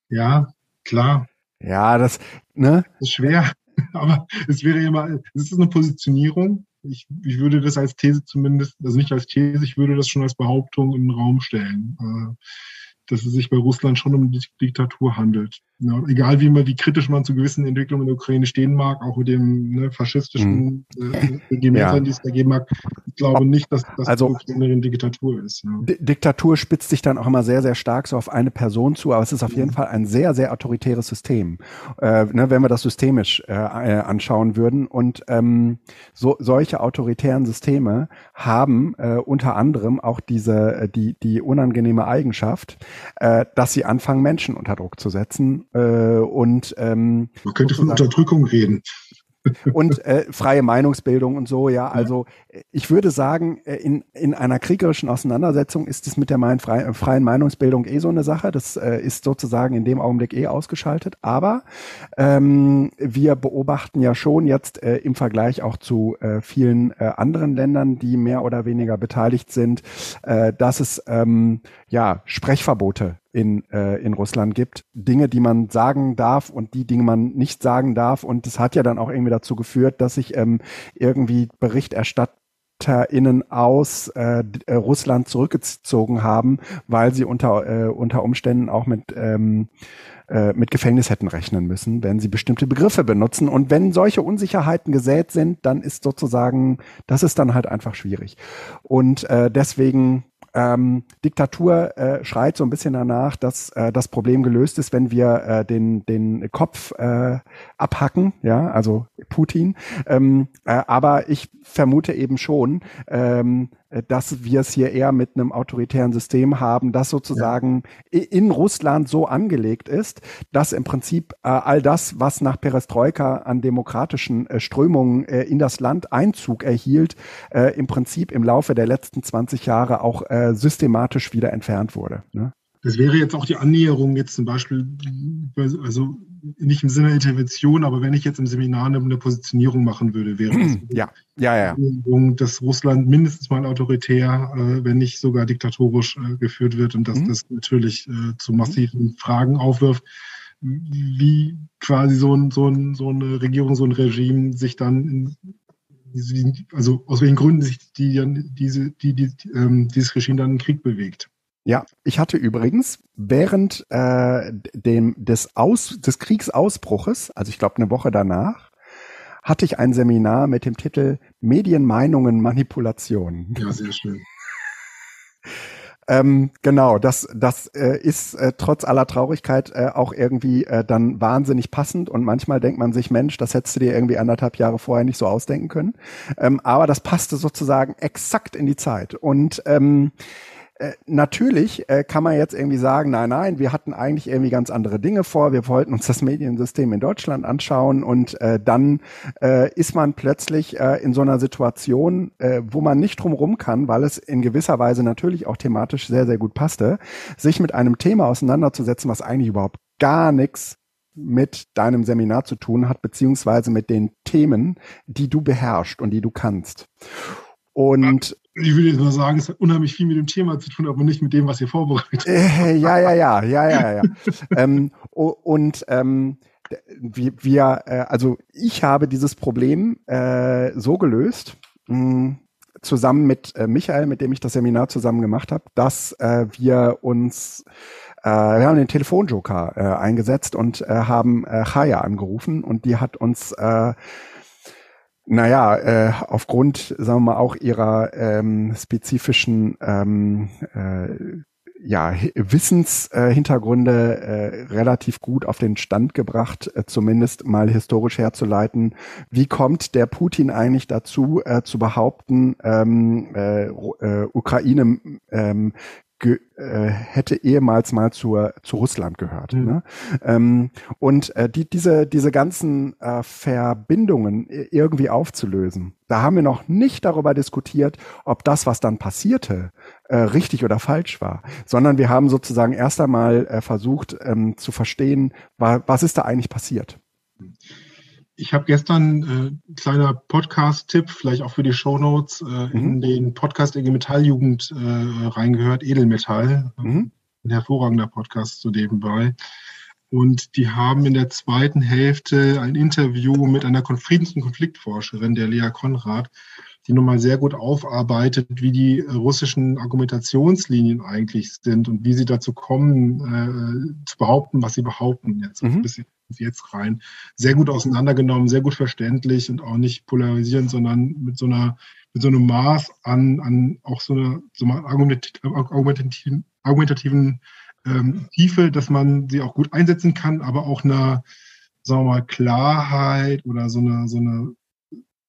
ja klar. Ja, das, ne? Das ist schwer, aber es wäre immer, es ist eine Positionierung ich, ich würde das als These zumindest, also nicht als These, ich würde das schon als Behauptung in den Raum stellen. Äh, dass es sich bei Russland schon um eine Diktatur handelt. Ja, egal wie man, wie kritisch man zu gewissen Entwicklungen in der Ukraine stehen mag, auch mit dem ne, faschistischen mhm. äh, ja. die es da geben mag, ich glaube nicht, dass das also, eine Diktatur ist. Ja. Diktatur spitzt sich dann auch immer sehr, sehr stark so auf eine Person zu, aber es ist auf jeden Fall ein sehr, sehr autoritäres System, äh, ne, wenn wir das systemisch äh, äh, anschauen würden. Und ähm, so, solche autoritären Systeme haben äh, unter anderem auch diese, äh, die, die unangenehme Eigenschaft, äh, dass sie anfangen, Menschen unter Druck zu setzen. Äh, und ähm, Man könnte von Unterdrückung reden. Und äh, freie Meinungsbildung und so, ja. Also ich würde sagen, äh, in, in einer kriegerischen Auseinandersetzung ist es mit der mein, frei, freien Meinungsbildung eh so eine Sache. Das äh, ist sozusagen in dem Augenblick eh ausgeschaltet. Aber ähm, wir beobachten ja schon jetzt äh, im Vergleich auch zu äh, vielen äh, anderen Ländern, die mehr oder weniger beteiligt sind, äh, dass es ähm, ja Sprechverbote in, äh, in Russland gibt. Dinge, die man sagen darf und die Dinge man nicht sagen darf. Und das hat ja dann auch irgendwie dazu geführt, dass sich ähm, irgendwie BerichterstatterInnen aus äh, äh, Russland zurückgezogen haben, weil sie unter, äh, unter Umständen auch mit, ähm, äh, mit Gefängnis hätten rechnen müssen, wenn sie bestimmte Begriffe benutzen. Und wenn solche Unsicherheiten gesät sind, dann ist sozusagen, das ist dann halt einfach schwierig. Und äh, deswegen ähm, Diktatur äh, schreit so ein bisschen danach, dass äh, das Problem gelöst ist, wenn wir äh, den, den Kopf äh, abhacken, ja, also Putin. Ähm, äh, aber ich vermute eben schon, ähm, äh, dass wir es hier eher mit einem autoritären System haben, das sozusagen ja. in Russland so angelegt ist, dass im Prinzip äh, all das, was nach Perestroika an demokratischen äh, Strömungen äh, in das Land Einzug erhielt, äh, im Prinzip im Laufe der letzten 20 Jahre auch äh, systematisch wieder entfernt wurde. Ne? Das wäre jetzt auch die Annäherung jetzt zum Beispiel, also nicht im Sinne Intervention, aber wenn ich jetzt im Seminar eine, Positionierung machen würde, wäre das ja, ja, ja. dass Russland mindestens mal autoritär, äh, wenn nicht sogar diktatorisch äh, geführt wird und dass mhm. das natürlich äh, zu massiven mhm. Fragen aufwirft, wie quasi so, ein, so, ein, so eine Regierung, so ein Regime sich dann in, also aus welchen Gründen sich die, diese, die, die, ähm, dieses Regime dann in Krieg bewegt. Ja, ich hatte übrigens während äh, dem des Aus des Kriegsausbruches, also ich glaube eine Woche danach, hatte ich ein Seminar mit dem Titel Medienmeinungen Manipulation. Ja, sehr schön. Ähm, genau, das, das äh, ist äh, trotz aller Traurigkeit äh, auch irgendwie äh, dann wahnsinnig passend und manchmal denkt man sich, Mensch, das hättest du dir irgendwie anderthalb Jahre vorher nicht so ausdenken können. Ähm, aber das passte sozusagen exakt in die Zeit. Und ähm, äh, natürlich äh, kann man jetzt irgendwie sagen, nein, nein, wir hatten eigentlich irgendwie ganz andere Dinge vor. Wir wollten uns das Mediensystem in Deutschland anschauen und äh, dann äh, ist man plötzlich äh, in so einer Situation, äh, wo man nicht drumherum kann, weil es in gewisser Weise natürlich auch thematisch sehr, sehr gut passte, sich mit einem Thema auseinanderzusetzen, was eigentlich überhaupt gar nichts mit deinem Seminar zu tun hat, beziehungsweise mit den Themen, die du beherrschst und die du kannst. Und ich würde jetzt mal sagen, es hat unheimlich viel mit dem Thema zu tun, aber nicht mit dem, was ihr vorbereitet. Äh, ja, ja, ja, ja, ja, ja. ähm, und ähm, wir, wir äh, also ich habe dieses Problem äh, so gelöst, mh, hm, zusammen mit äh, Michael, mit dem ich das Seminar zusammen gemacht habe, dass äh, wir uns äh, wir haben den Telefonjoker äh, eingesetzt und äh, haben äh, Chaya angerufen und die hat uns äh, naja, äh, aufgrund, sagen wir mal, auch ihrer ähm, spezifischen ähm, äh, ja, Wissenshintergründe äh, relativ gut auf den Stand gebracht, äh, zumindest mal historisch herzuleiten. Wie kommt der Putin eigentlich dazu, äh, zu behaupten, ähm, äh, äh, Ukraine ähm, ge, äh, hätte ehemals mal zur, zu Russland gehört. Mhm. Ne? Ähm, und äh, die, diese, diese ganzen äh, Verbindungen irgendwie aufzulösen, da haben wir noch nicht darüber diskutiert, ob das, was dann passierte, äh, richtig oder falsch war, sondern wir haben sozusagen erst einmal äh, versucht ähm, zu verstehen, wa was ist da eigentlich passiert. Ich habe gestern äh, kleiner Podcast-Tipp, vielleicht auch für die Shownotes, äh, mhm. in den Podcast IG Metalljugend äh, reingehört, Edelmetall. Mhm. Ein hervorragender Podcast zu nebenbei. Und die haben in der zweiten Hälfte ein Interview mit einer Friedens- und Konfliktforscherin, der Lea Konrad, die nochmal sehr gut aufarbeitet, wie die russischen Argumentationslinien eigentlich sind und wie sie dazu kommen, äh, zu behaupten, was sie behaupten jetzt. Mhm. Ein bisschen jetzt rein. Sehr gut auseinandergenommen, sehr gut verständlich und auch nicht polarisierend, sondern mit so einer, mit so einem Maß an, an auch so einer, so einer argumentativen, argumentativen ähm, Tiefe, dass man sie auch gut einsetzen kann, aber auch einer, sagen wir mal, Klarheit oder so eine, so eine,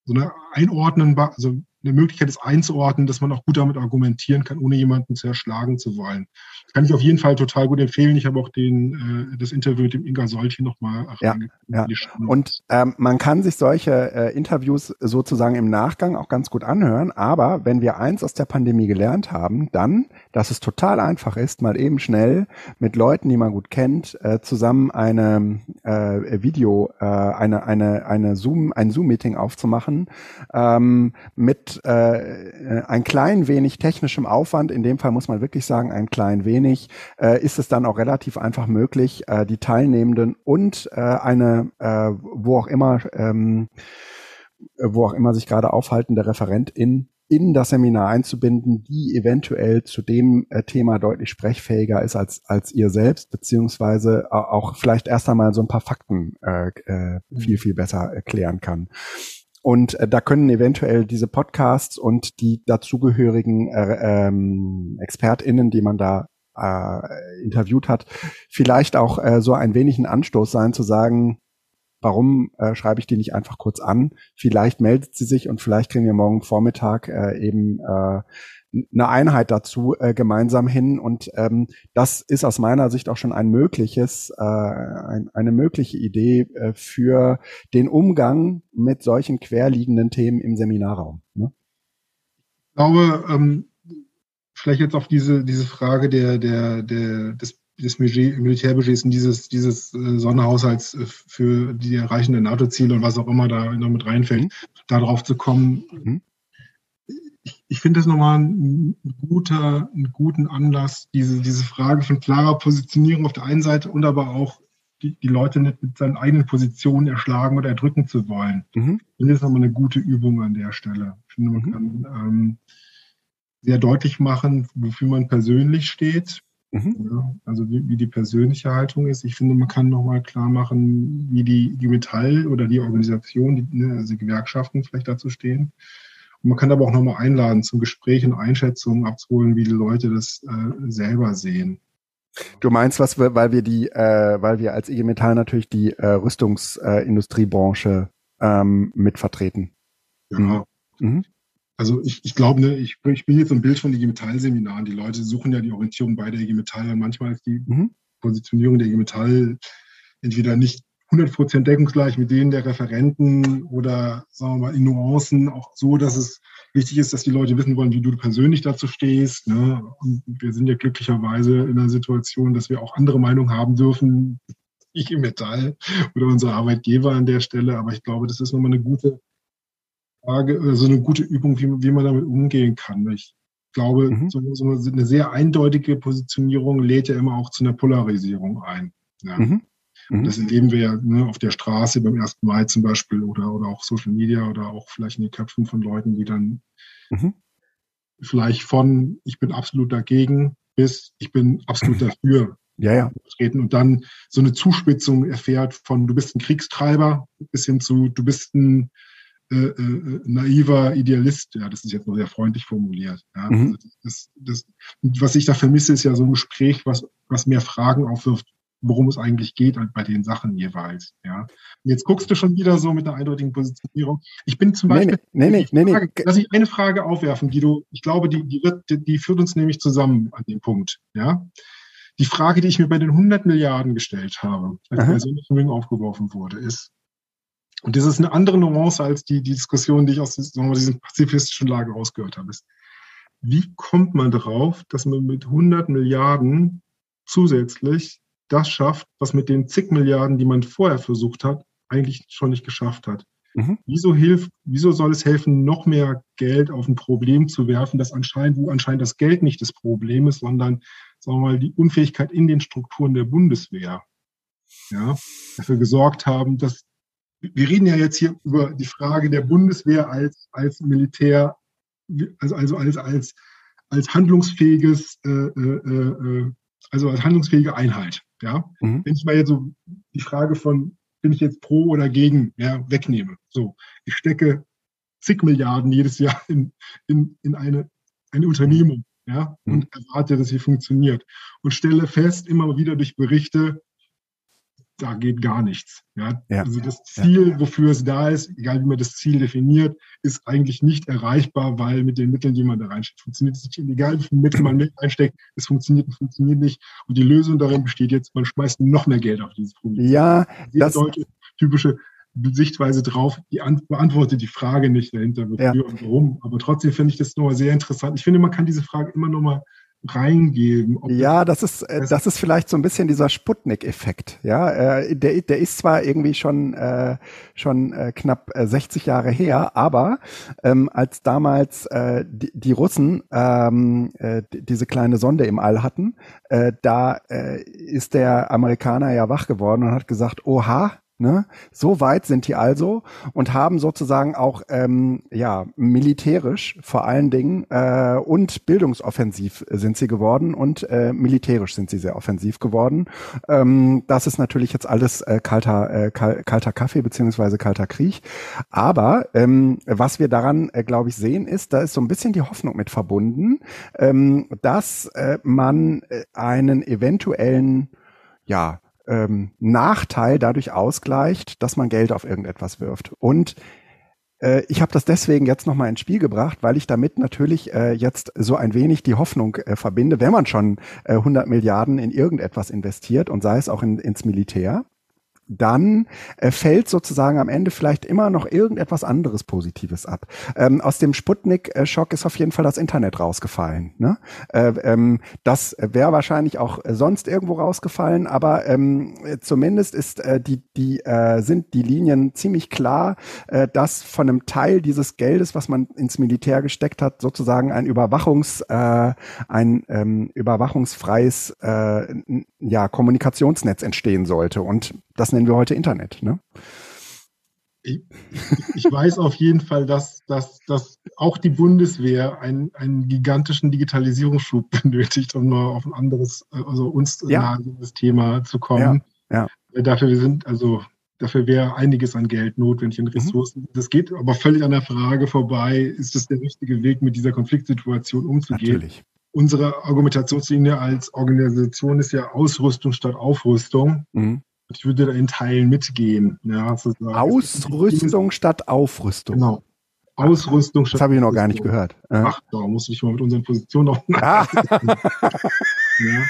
so eine einordnenbar, also eine Möglichkeit ist einzuordnen, dass man auch gut damit argumentieren kann, ohne jemanden zu erschlagen zu wollen. Das kann ich auf jeden Fall total gut empfehlen. Ich habe auch den, äh, das Interview mit dem Inga Solchi nochmal ja, ja. Und ähm, man kann sich solche äh, Interviews sozusagen im Nachgang auch ganz gut anhören. Aber wenn wir eins aus der Pandemie gelernt haben, dann, dass es total einfach ist, mal eben schnell mit Leuten, die man gut kennt, äh, zusammen eine äh, Video, äh, eine, eine, eine Zoom, ein Zoom-Meeting aufzumachen, ähm, mit äh, ein klein wenig technischem Aufwand, in dem Fall muss man wirklich sagen, ein klein wenig, äh, ist es dann auch relativ einfach möglich, äh, die Teilnehmenden und äh, eine, äh, wo auch immer, ähm, wo auch immer sich gerade aufhaltende Referentin in das Seminar einzubinden, die eventuell zu dem äh, Thema deutlich sprechfähiger ist als, als ihr selbst, beziehungsweise auch vielleicht erst einmal so ein paar Fakten äh, äh, viel, viel besser erklären kann. Und äh, da können eventuell diese Podcasts und die dazugehörigen äh, ähm, ExpertInnen, die man da äh, interviewt hat, vielleicht auch äh, so ein wenig ein Anstoß sein, zu sagen, warum äh, schreibe ich die nicht einfach kurz an? Vielleicht meldet sie sich und vielleicht kriegen wir morgen Vormittag äh, eben äh, eine Einheit dazu äh, gemeinsam hin. Und ähm, das ist aus meiner Sicht auch schon ein mögliches, äh, ein, eine mögliche Idee äh, für den Umgang mit solchen querliegenden Themen im Seminarraum. Ne? Ich glaube, ähm, vielleicht jetzt auf diese, diese Frage der, der, der, des, des Militärbudgets und dieses, dieses äh, Sonderhaushalts äh, für die Erreichen der NATO-Ziele und was auch immer da noch mit reinfällt, mhm. darauf zu kommen. Mhm ich, ich finde das nochmal ein, guter, einen guten Anlass, diese, diese Frage von klarer Positionierung auf der einen Seite und aber auch die, die Leute nicht mit seinen eigenen Positionen erschlagen oder erdrücken zu wollen. Mhm. Das ist nochmal eine gute Übung an der Stelle. Ich finde, man mhm. kann ähm, sehr deutlich machen, wofür man persönlich steht. Mhm. Ja, also wie, wie, die persönliche Haltung ist. Ich finde, man kann nochmal klar machen, wie die, die Metall oder die Organisation, die, ne, also die Gewerkschaften vielleicht dazu stehen. Und man kann aber auch nochmal einladen zum Gespräch und Einschätzungen abzuholen, wie die Leute das äh, selber sehen. Du meinst was, weil wir die, äh, weil wir als IG Metall natürlich die äh, Rüstungsindustriebranche äh, ähm, mit vertreten. Ja. Mhm. mhm. Also ich, ich glaube, ne, ich, ich bin jetzt ein Bild von IG Metall-Seminaren. Die Leute suchen ja die Orientierung bei der IG Metall und manchmal ist die mhm. Positionierung der IG Metall entweder nicht 100% deckungsgleich mit denen der Referenten oder sagen wir mal in Nuancen auch so, dass es wichtig ist, dass die Leute wissen wollen, wie du persönlich dazu stehst. Ne? Und wir sind ja glücklicherweise in einer Situation, dass wir auch andere Meinungen haben dürfen, ich im Metall oder unsere Arbeitgeber an der Stelle. Aber ich glaube, das ist nochmal eine gute Frage, also eine gute Übung, wie, wie man damit umgehen kann. Ich glaube, mhm. so, so eine sehr eindeutige Positionierung lädt ja immer auch zu einer Polarisierung ein. Ja. Mhm. Mhm. Das erleben wir ja ne, auf der Straße beim 1. Mai zum Beispiel oder, oder auch Social Media oder auch vielleicht in den Köpfen von Leuten, die dann mhm. vielleicht von ich bin absolut dagegen bis ich bin absolut dafür ja, ja. treten und dann so eine Zuspitzung erfährt von du bist ein Kriegstreiber bis hin zu du bist ein äh, äh, naiver Idealist. Ja, das ist jetzt nur sehr freundlich formuliert. Ja. Mhm. Also das, das, was ich da vermisse, ist ja so ein Gespräch, was, was mehr Fragen aufwirft worum es eigentlich geht bei den Sachen jeweils. Ja. Und jetzt guckst du schon wieder so mit einer eindeutigen Positionierung. Ich bin zum Beispiel, nee, nee, nee, Frage, nee, lass ich eine Frage aufwerfen, Guido. Ich glaube, die, die, wird, die, die führt uns nämlich zusammen an dem Punkt. Ja. Die Frage, die ich mir bei den 100 Milliarden gestellt habe, als Aha. der Sondervermögen aufgeworfen wurde, ist, und das ist eine andere Nuance als die, die Diskussion, die ich aus sagen wir, diesem pazifistischen Lager rausgehört habe, ist, wie kommt man darauf, dass man mit 100 Milliarden zusätzlich das schafft, was mit den zig Milliarden, die man vorher versucht hat, eigentlich schon nicht geschafft hat. Mhm. Wieso hilft, wieso soll es helfen, noch mehr Geld auf ein Problem zu werfen, das anscheinend, wo anscheinend das Geld nicht das Problem ist, sondern, sagen wir mal, die Unfähigkeit in den Strukturen der Bundeswehr, ja, dafür gesorgt haben, dass wir reden ja jetzt hier über die Frage der Bundeswehr als, als Militär, also, also als, als, als handlungsfähiges, äh, äh, äh, also als handlungsfähige Einheit. Ja, mhm. wenn ich mal jetzt so die Frage von, bin ich jetzt pro oder gegen, ja, wegnehme. So, ich stecke zig Milliarden jedes Jahr in, in, in eine, eine Unternehmung, ja, mhm. und erwarte, dass sie funktioniert. Und stelle fest, immer wieder durch Berichte, da geht gar nichts. Ja? ja. Also das Ziel, ja. wofür es da ist, egal wie man das Ziel definiert, ist eigentlich nicht erreichbar, weil mit den Mitteln, die man da reinsteckt, funktioniert es nicht. Egal wie viele Mittel man mit reinsteckt, es funktioniert und funktioniert nicht. Und die Lösung darin besteht jetzt, man schmeißt noch mehr Geld auf dieses Problem. Ja, das deutsche, typische Sichtweise drauf, die beantwortet die Frage nicht dahinter, wofür ja. und warum. Aber trotzdem finde ich das nochmal sehr interessant. Ich finde, man kann diese Frage immer nochmal reingeben. Ja, das ist äh, das ist vielleicht so ein bisschen dieser Sputnik-Effekt. Ja, äh, der der ist zwar irgendwie schon äh, schon äh, knapp äh, 60 Jahre her, aber ähm, als damals äh, die, die Russen ähm, äh, diese kleine Sonde im All hatten, äh, da äh, ist der Amerikaner ja wach geworden und hat gesagt, oha, Ne? So weit sind die also und haben sozusagen auch ähm, ja militärisch vor allen Dingen äh, und bildungsoffensiv sind sie geworden und äh, militärisch sind sie sehr offensiv geworden. Ähm, das ist natürlich jetzt alles äh, kalter äh, kal kalter Kaffee beziehungsweise kalter Krieg. Aber ähm, was wir daran äh, glaube ich sehen ist, da ist so ein bisschen die Hoffnung mit verbunden, ähm, dass äh, man äh, einen eventuellen ja ähm, Nachteil dadurch ausgleicht, dass man Geld auf irgendetwas wirft. Und äh, ich habe das deswegen jetzt nochmal ins Spiel gebracht, weil ich damit natürlich äh, jetzt so ein wenig die Hoffnung äh, verbinde, wenn man schon äh, 100 Milliarden in irgendetwas investiert und sei es auch in, ins Militär, dann äh, fällt sozusagen am Ende vielleicht immer noch irgendetwas anderes Positives ab. Ähm, aus dem Sputnik-Schock ist auf jeden Fall das Internet rausgefallen. Ne? Äh, ähm, das wäre wahrscheinlich auch sonst irgendwo rausgefallen, aber ähm, zumindest ist äh, die, die äh, sind die Linien ziemlich klar, äh, dass von einem Teil dieses Geldes, was man ins Militär gesteckt hat, sozusagen ein Überwachungs, äh, ein ähm, überwachungsfreies äh, ja, Kommunikationsnetz entstehen sollte. Und das nennen wir heute Internet. Ne? Ich, ich weiß auf jeden Fall, dass, dass, dass auch die Bundeswehr einen, einen gigantischen Digitalisierungsschub benötigt, um mal auf ein anderes, also uns ja. nahes Thema zu kommen. Ja. ja. Dafür wir sind, also dafür wäre einiges an Geld notwendig und mhm. Ressourcen. Mhm. Das geht aber völlig an der Frage vorbei, ist das der richtige Weg, mit dieser Konfliktsituation umzugehen? Natürlich. Unsere Argumentationslinie als Organisation ist ja Ausrüstung statt Aufrüstung. Mhm. Ich würde da in Teilen mitgehen. Ja, Ausrüstung statt Aufrüstung. Genau. Ausrüstung statt Das habe ich noch gar nicht gehört. Ach, da muss ich mal mit unseren Positionen noch ah. ja.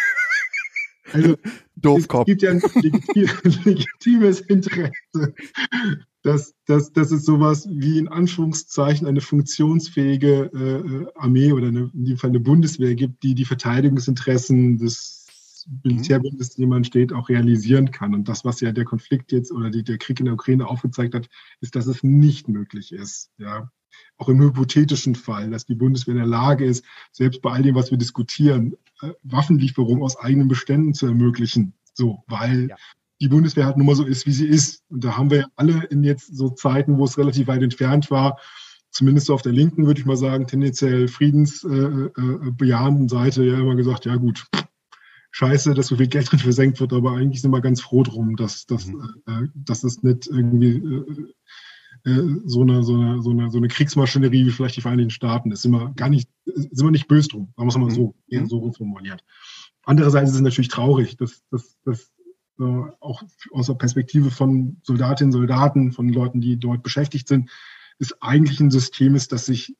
Also, Doofkopf. Es gibt ja ein legitimes Interesse, dass, dass, dass es sowas wie in Anführungszeichen eine funktionsfähige äh, Armee oder eine, in dem Fall eine Bundeswehr gibt, die die Verteidigungsinteressen des Militärbündnis, in dem man steht, auch realisieren kann. Und das, was ja der Konflikt jetzt oder die, der Krieg in der Ukraine aufgezeigt hat, ist, dass es nicht möglich ist. Ja. Auch im hypothetischen Fall, dass die Bundeswehr in der Lage ist, selbst bei all dem, was wir diskutieren, äh, Waffenlieferungen aus eigenen Beständen zu ermöglichen. So, weil ja. die Bundeswehr halt nun mal so ist, wie sie ist. Und da haben wir ja alle in jetzt so Zeiten, wo es relativ weit entfernt war, zumindest so auf der linken, würde ich mal sagen, tendenziell friedensbejahenden äh, äh, Seite ja immer gesagt, ja gut, scheiße, dass so viel Geld drin versenkt wird, aber eigentlich sind wir ganz froh drum, dass, dass, mhm. äh, dass es nicht irgendwie äh, äh, so, eine, so, eine, so, eine, so eine Kriegsmaschinerie wie vielleicht die Vereinigten Staaten ist. Sind wir gar nicht, sind wir nicht böse drum, sagen wir es mal so, mhm. eher so rumformuliert. Andererseits ist es natürlich traurig, dass, dass, dass äh, auch aus der Perspektive von Soldatinnen, Soldaten, von Leuten, die dort beschäftigt sind, ist eigentlich ein System ist, das sich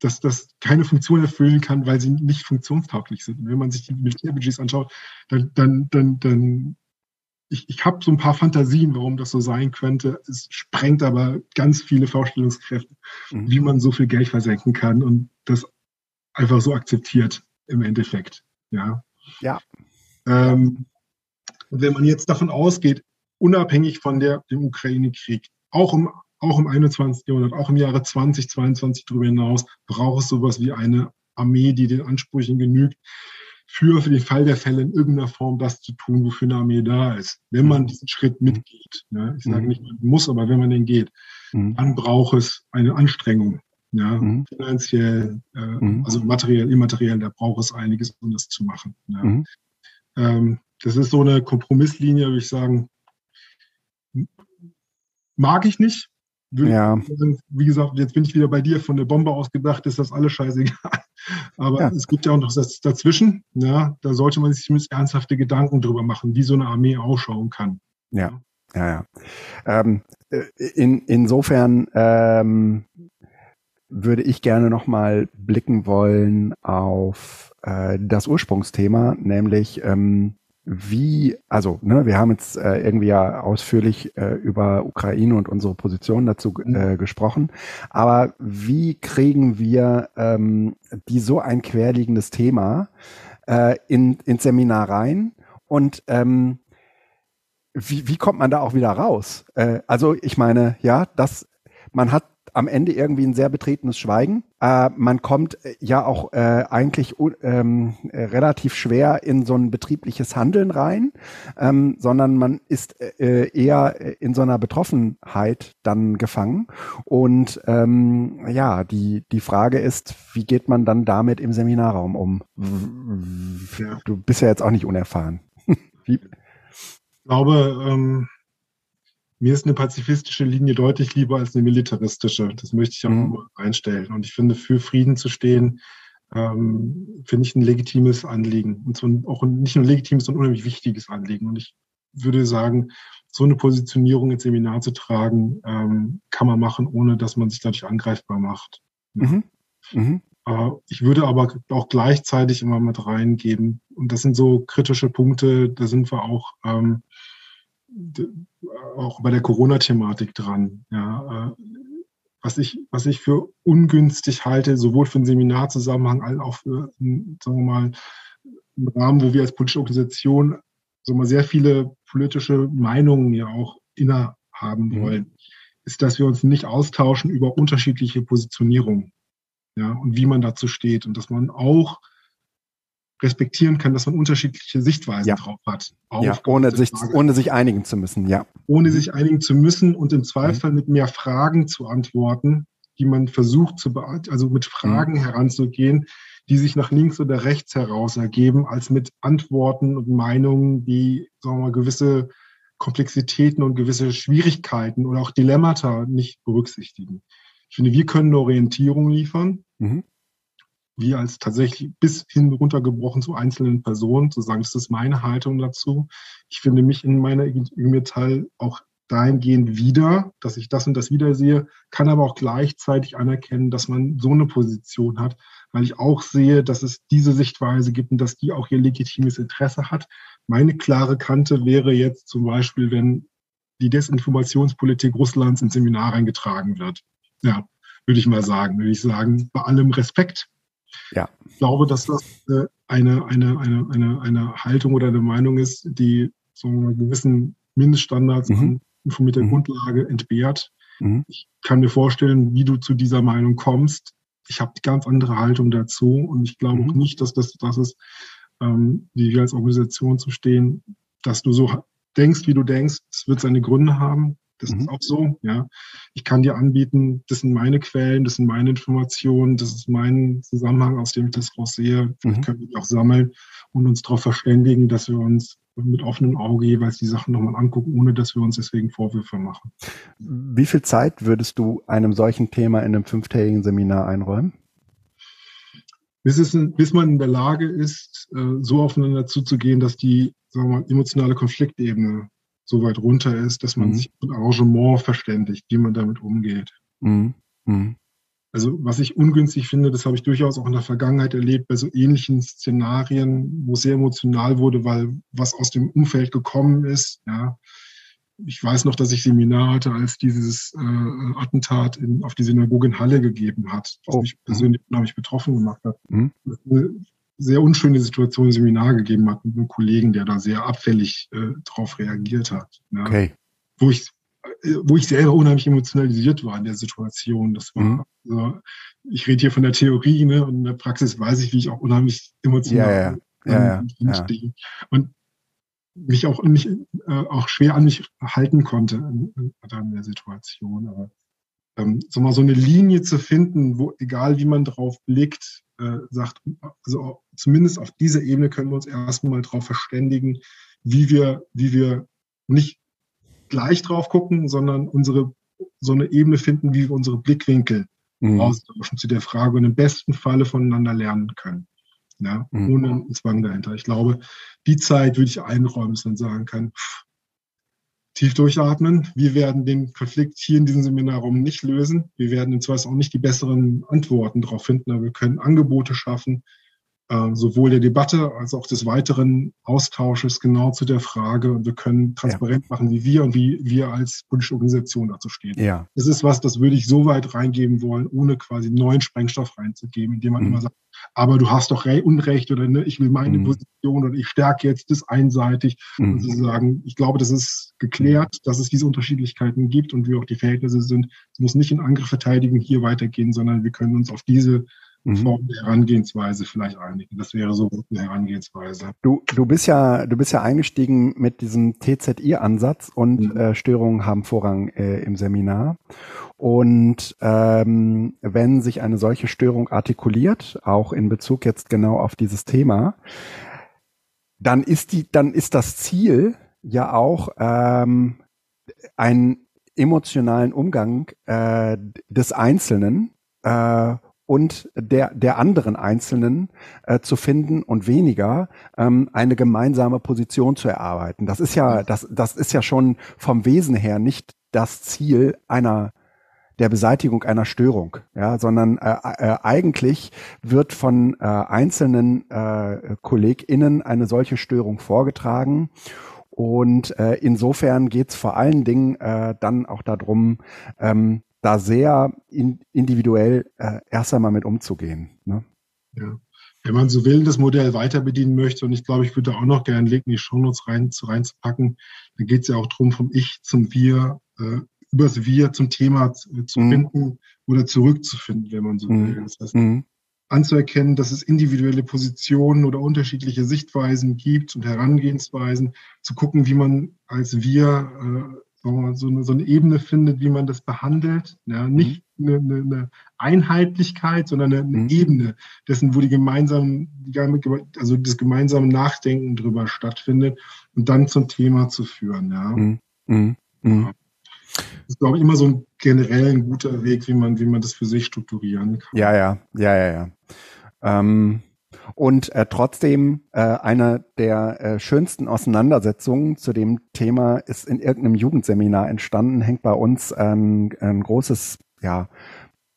dass das keine Funktion erfüllen kann, weil sie nicht funktionstauglich sind. Und wenn man sich die Militärbudgets anschaut, dann, dann, dann, dann ich, ich habe so ein paar Fantasien, warum das so sein könnte. Es sprengt aber ganz viele Vorstellungskräfte, mhm. wie man so viel Geld versenken kann und das einfach so akzeptiert im Endeffekt. Ja. Ja. Ähm, und wenn man jetzt davon ausgeht, unabhängig von der, dem Ukraine-Krieg, auch im auch im 21. Jahrhundert, auch im Jahre 2022 darüber hinaus, braucht es sowas wie eine Armee, die den Ansprüchen genügt, für, für den Fall der Fälle in irgendeiner Form das zu tun, wofür eine Armee da ist. Wenn man diesen Schritt mitgeht, ja, ich sage mhm. nicht, man muss, aber wenn man den geht, mhm. dann braucht es eine Anstrengung. Ja, mhm. finanziell, äh, mhm. also materiell, immateriell, da braucht es einiges, um das zu machen. Ja. Mhm. Ähm, das ist so eine Kompromisslinie, würde ich sagen, mag ich nicht, ja. Wie gesagt, jetzt bin ich wieder bei dir, von der Bombe ausgedacht, ist das alles scheißegal. Aber ja. es gibt ja auch noch das dazwischen. Ja, da sollte man sich zumindest ernsthafte Gedanken drüber machen, wie so eine Armee ausschauen kann. Ja, ja, ja. Ähm, äh, in, insofern ähm, würde ich gerne nochmal blicken wollen auf äh, das Ursprungsthema, nämlich ähm, wie, also ne, wir haben jetzt äh, irgendwie ja ausführlich äh, über Ukraine und unsere Position dazu mhm. äh, gesprochen, aber wie kriegen wir ähm, die so ein querliegendes Thema äh, in, ins Seminar rein und ähm, wie, wie kommt man da auch wieder raus? Äh, also ich meine, ja, das, man hat am Ende irgendwie ein sehr betretenes Schweigen. Äh, man kommt äh, ja auch äh, eigentlich ähm, äh, relativ schwer in so ein betriebliches Handeln rein, ähm, sondern man ist äh, eher in so einer Betroffenheit dann gefangen. Und ähm, ja, die, die Frage ist, wie geht man dann damit im Seminarraum um? Du bist ja jetzt auch nicht unerfahren. Ich glaube, ähm mir ist eine pazifistische Linie deutlich lieber als eine militaristische. Das möchte ich auch mhm. einstellen. Und ich finde, für Frieden zu stehen, ähm, finde ich ein legitimes Anliegen. Und so auch ein, nicht nur ein legitimes, sondern unheimlich wichtiges Anliegen. Und ich würde sagen, so eine Positionierung ins Seminar zu tragen, ähm, kann man machen, ohne dass man sich dadurch angreifbar macht. Mhm. Mhm. Äh, ich würde aber auch gleichzeitig immer mit reingeben, und das sind so kritische Punkte, da sind wir auch ähm, auch bei der Corona-Thematik dran. Ja, äh, was ich, was ich für ungünstig halte, sowohl für einen Seminarzusammenhang als auch für, sagen wir mal, einen Rahmen, wo wir als politische Organisation so mal sehr viele politische Meinungen ja auch innehaben mhm. wollen, mhm. ist, dass wir uns nicht austauschen über unterschiedliche Positionierungen. Ja, und wie man dazu steht und dass man auch respektieren kann, dass man unterschiedliche Sichtweisen ja. drauf hat. Ja, ohne sich, ohne sich einigen zu müssen, ja. Ohne sich einigen zu müssen und im Zweifel mhm. mit mehr Fragen zu antworten, die man versucht zu beantworten, also mit Fragen mhm. heranzugehen, die sich nach links oder rechts heraus ergeben, als mit Antworten und Meinungen, die, sagen wir mal, gewisse Komplexitäten und gewisse Schwierigkeiten oder auch Dilemmata nicht berücksichtigen. Ich finde, wir können eine Orientierung liefern. Mhm wir als tatsächlich bis hin runtergebrochen zu einzelnen Personen zu sagen, das ist meine Haltung dazu. Ich finde mich in meiner Metall auch dahingehend wieder, dass ich das und das wiedersehe, kann aber auch gleichzeitig anerkennen, dass man so eine Position hat, weil ich auch sehe, dass es diese Sichtweise gibt und dass die auch ihr legitimes Interesse hat. Meine klare Kante wäre jetzt zum Beispiel, wenn die Desinformationspolitik Russlands ins Seminar eingetragen wird. Ja, würde ich mal sagen, würde ich sagen, bei allem Respekt ja. Ich glaube, dass das eine, eine, eine, eine, eine Haltung oder eine Meinung ist, die so einen gewissen Mindeststandards mhm. an informierter mhm. Grundlage entbehrt. Mhm. Ich kann mir vorstellen, wie du zu dieser Meinung kommst. Ich habe die ganz andere Haltung dazu und ich glaube mhm. auch nicht, dass das, das ist, ähm, wie wir als Organisation zu stehen, dass du so denkst, wie du denkst. Es wird seine Gründe haben. Das mhm. ist auch so, ja. Ich kann dir anbieten, das sind meine Quellen, das sind meine Informationen, das ist mein Zusammenhang, aus dem ich das raussehe. Vielleicht mhm. können wir auch sammeln und uns darauf verständigen, dass wir uns mit offenem Auge jeweils die Sachen nochmal angucken, ohne dass wir uns deswegen Vorwürfe machen. Wie viel Zeit würdest du einem solchen Thema in einem fünftägigen Seminar einräumen? Bis, es, bis man in der Lage ist, äh, so aufeinander zuzugehen, dass die sagen wir mal, emotionale Konfliktebene so weit runter ist, dass man mhm. sich mit Arrangement verständigt, wie man damit umgeht. Mhm. Mhm. Also was ich ungünstig finde, das habe ich durchaus auch in der Vergangenheit erlebt, bei so ähnlichen Szenarien, wo es sehr emotional wurde, weil was aus dem Umfeld gekommen ist. Ja, ich weiß noch, dass ich Seminar hatte, als dieses äh, Attentat in, auf die Synagoge in Halle gegeben hat, was oh. mich persönlich unheimlich betroffen gemacht hat. Mhm sehr unschöne Situation im Seminar gegeben hat mit einem Kollegen, der da sehr abfällig äh, drauf reagiert hat. Ne? Okay. Wo ich äh, wo ich selber unheimlich emotionalisiert war in der Situation. Das war, mhm. also, ich rede hier von der Theorie, ne, und in der Praxis weiß ich, wie ich auch unheimlich emotional ja, ja. Ja, stehe. Und mich auch nicht, äh, auch schwer an mich halten konnte in, in, in der Situation. Aber ähm, so mal so eine Linie zu finden, wo, egal wie man drauf blickt, äh, sagt, also zumindest auf dieser Ebene können wir uns erstmal darauf verständigen, wie wir, wie wir nicht gleich drauf gucken, sondern unsere so eine Ebene finden, wie wir unsere Blickwinkel mhm. austauschen zu der Frage und im besten Falle voneinander lernen können. Ja, mhm. ohne einen Zwang dahinter. Ich glaube, die Zeit würde ich einräumen, dass man sagen kann, pff, tief durchatmen. Wir werden den Konflikt hier in diesem Seminarraum nicht lösen. Wir werden im Zweifel auch nicht die besseren Antworten darauf finden, aber wir können Angebote schaffen, äh, sowohl der Debatte als auch des weiteren Austausches genau zu der Frage. Und wir können transparent ja. machen, wie wir und wie wir als politische Organisation dazu stehen. Ja. Das ist was, das würde ich so weit reingeben wollen, ohne quasi neuen Sprengstoff reinzugeben, indem man mhm. immer sagt, aber du hast doch Unrecht oder ne, ich will meine mhm. Position oder ich stärke jetzt das einseitig. Mhm. Und sozusagen, ich glaube, das ist geklärt, dass es diese Unterschiedlichkeiten gibt und wie auch die Verhältnisse sind. Es muss nicht in Angriff verteidigen hier weitergehen, sondern wir können uns auf diese. Form der Herangehensweise vielleicht einigen. Das wäre so eine Herangehensweise. Du, du bist ja, du bist ja eingestiegen mit diesem TZI-Ansatz und mhm. äh, Störungen haben Vorrang äh, im Seminar. Und ähm, wenn sich eine solche Störung artikuliert, auch in Bezug jetzt genau auf dieses Thema, dann ist die, dann ist das Ziel ja auch ähm, einen emotionalen Umgang äh, des Einzelnen äh, und der, der anderen Einzelnen äh, zu finden und weniger ähm, eine gemeinsame Position zu erarbeiten. Das ist ja, das, das ist ja schon vom Wesen her nicht das Ziel einer der Beseitigung einer Störung, ja, sondern äh, äh, eigentlich wird von äh, einzelnen äh, KollegInnen eine solche Störung vorgetragen. Und äh, insofern geht es vor allen Dingen äh, dann auch darum, ähm, da sehr in, individuell äh, erst einmal mit umzugehen. Ne? Ja. Wenn man so will, das Modell weiter bedienen möchte, und ich glaube, ich würde auch noch gerne Link in die Shownotes rein, zu, reinzupacken, dann geht es ja auch darum, vom Ich zum Wir, äh, übers Wir zum Thema zu, äh, zu mhm. finden oder zurückzufinden, wenn man so mhm. will. Das heißt, mhm. anzuerkennen, dass es individuelle Positionen oder unterschiedliche Sichtweisen gibt und Herangehensweisen, zu gucken, wie man als Wir äh, so eine, so eine Ebene findet, wie man das behandelt. Ja, nicht mhm. eine, eine, Einheitlichkeit, sondern eine, eine mhm. Ebene dessen, wo die gemeinsamen, also das gemeinsame Nachdenken drüber stattfindet und dann zum Thema zu führen. Ja. Mhm. mhm. mhm. ja. Das ist, glaube ich, immer so ein generell ein guter Weg, wie man, wie man das für sich strukturieren kann. Ja, ja, ja, ja, ja. Ähm und äh, trotzdem äh, eine der äh, schönsten Auseinandersetzungen zu dem Thema ist in irgendeinem Jugendseminar entstanden, hängt bei uns ein, ein großes, ja,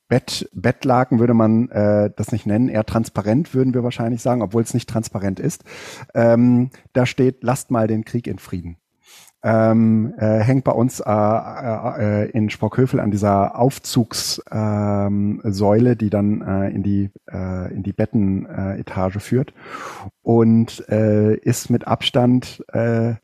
Bett, Bettlaken würde man äh, das nicht nennen, eher transparent würden wir wahrscheinlich sagen, obwohl es nicht transparent ist. Ähm, da steht, lasst mal den Krieg in Frieden ähm, äh, hängt bei uns äh, äh, in Sprockhövel an dieser Aufzugssäule, ähm, die dann äh, in die äh, in die Bettenetage führt und äh, ist mit Abstand äh,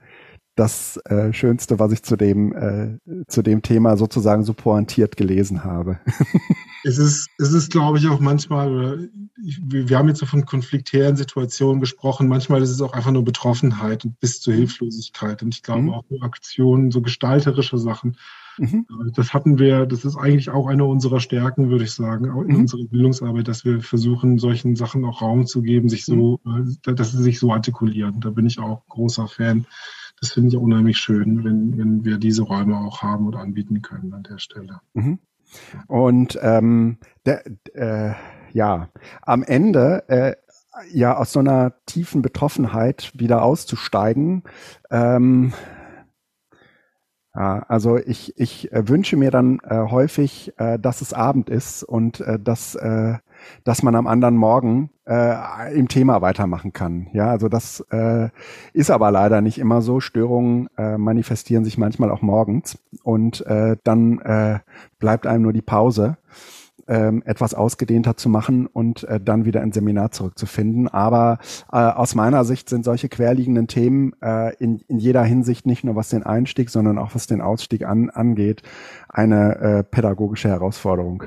das äh, Schönste, was ich zu dem, äh, zu dem Thema sozusagen so pointiert gelesen habe. es ist, es ist, glaube ich, auch manchmal, ich, wir haben jetzt so von konfliktären Situationen gesprochen, manchmal ist es auch einfach nur Betroffenheit und bis zur Hilflosigkeit. Und ich glaube mhm. auch so Aktionen, so gestalterische Sachen, mhm. Äh, das hatten wir, das ist eigentlich auch eine unserer Stärken, würde ich sagen, auch in mhm. unserer Bildungsarbeit, dass wir versuchen, solchen Sachen auch Raum zu geben, sich so, mhm. äh, dass sie sich so artikulieren. Da bin ich auch großer Fan das finde ich unheimlich schön, wenn, wenn wir diese Räume auch haben und anbieten können an der Stelle. Mhm. Und ähm, der, äh, ja, am Ende äh, ja aus so einer tiefen Betroffenheit wieder auszusteigen. Ähm, ja, also ich, ich äh, wünsche mir dann äh, häufig, äh, dass es Abend ist und äh, dass äh, dass man am anderen Morgen äh, im Thema weitermachen kann. Ja, also das äh, ist aber leider nicht immer so. Störungen äh, manifestieren sich manchmal auch morgens und äh, dann äh, bleibt einem nur die Pause ähm, etwas ausgedehnter zu machen und äh, dann wieder ins Seminar zurückzufinden. Aber äh, aus meiner Sicht sind solche querliegenden Themen äh, in, in jeder Hinsicht nicht nur was den Einstieg, sondern auch was den Ausstieg an, angeht, eine äh, pädagogische Herausforderung.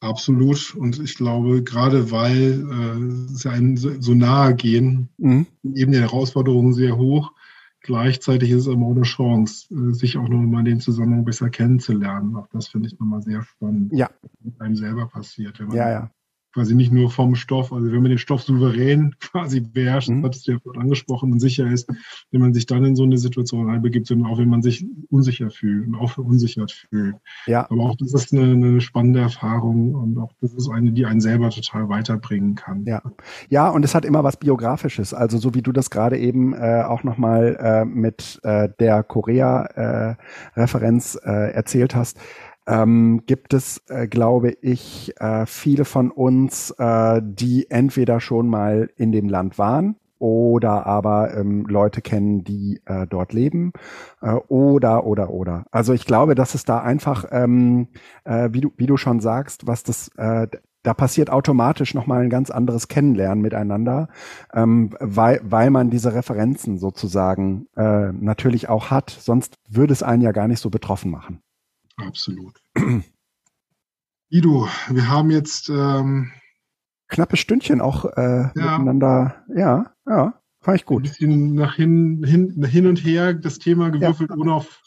Absolut. Und ich glaube, gerade weil äh, sie einem so nahe gehen, mhm. eben die Herausforderungen sehr hoch, gleichzeitig ist es immer auch eine Chance, äh, sich auch nochmal den Zusammenhang besser kennenzulernen. Auch das finde ich nochmal sehr spannend, ja. was einem selber passiert, wenn man ja, ja. Quasi nicht nur vom Stoff, also wenn man den Stoff souverän quasi beherrscht, mhm. hat es ja angesprochen und sicher ist, wenn man sich dann in so eine Situation einbegibt, sondern auch wenn man sich unsicher fühlt und auch verunsichert fühlt. Ja. Aber auch das ist eine, eine spannende Erfahrung und auch das ist eine, die einen selber total weiterbringen kann. Ja, ja und es hat immer was Biografisches, also so wie du das gerade eben äh, auch nochmal äh, mit äh, der Korea-Referenz äh, erzählt hast ähm, gibt es, äh, glaube ich, äh, viele von uns, äh, die entweder schon mal in dem Land waren oder aber ähm, Leute kennen, die äh, dort leben äh, oder oder oder. Also ich glaube, dass es da einfach, ähm, äh, wie du wie du schon sagst, was das äh, da passiert automatisch nochmal ein ganz anderes Kennenlernen miteinander, ähm, weil, weil man diese Referenzen sozusagen äh, natürlich auch hat. Sonst würde es einen ja gar nicht so betroffen machen. Absolut. Ido, wir haben jetzt ähm, knappes Stündchen auch äh, ja. miteinander. Ja, ja, fand ich gut. Ein bisschen nach hin, hin, hin und her das Thema gewürfelt, ja. ohne auf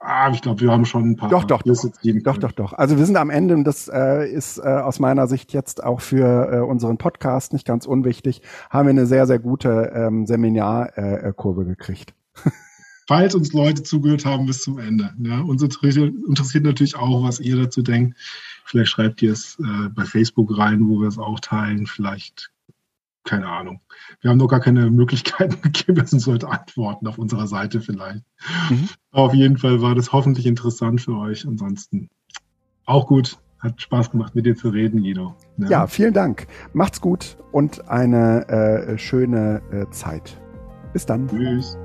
Ah, ich glaube, wir haben schon ein paar. Doch, doch, doch. Doch, doch, doch. Also wir sind am Ende und das äh, ist äh, aus meiner Sicht jetzt auch für äh, unseren Podcast nicht ganz unwichtig. Haben wir eine sehr, sehr gute ähm, Seminarkurve äh, gekriegt. falls uns Leute zugehört haben bis zum Ende. Ja, uns interessiert natürlich auch, was ihr dazu denkt. Vielleicht schreibt ihr es äh, bei Facebook rein, wo wir es auch teilen. Vielleicht, keine Ahnung. Wir haben noch gar keine Möglichkeiten gegeben, dass uns Leute antworten auf unserer Seite vielleicht. Mhm. Auf jeden Fall war das hoffentlich interessant für euch. Ansonsten auch gut. Hat Spaß gemacht, mit dir zu reden, Guido. Ja, ja vielen Dank. Macht's gut und eine äh, schöne äh, Zeit. Bis dann. Tschüss.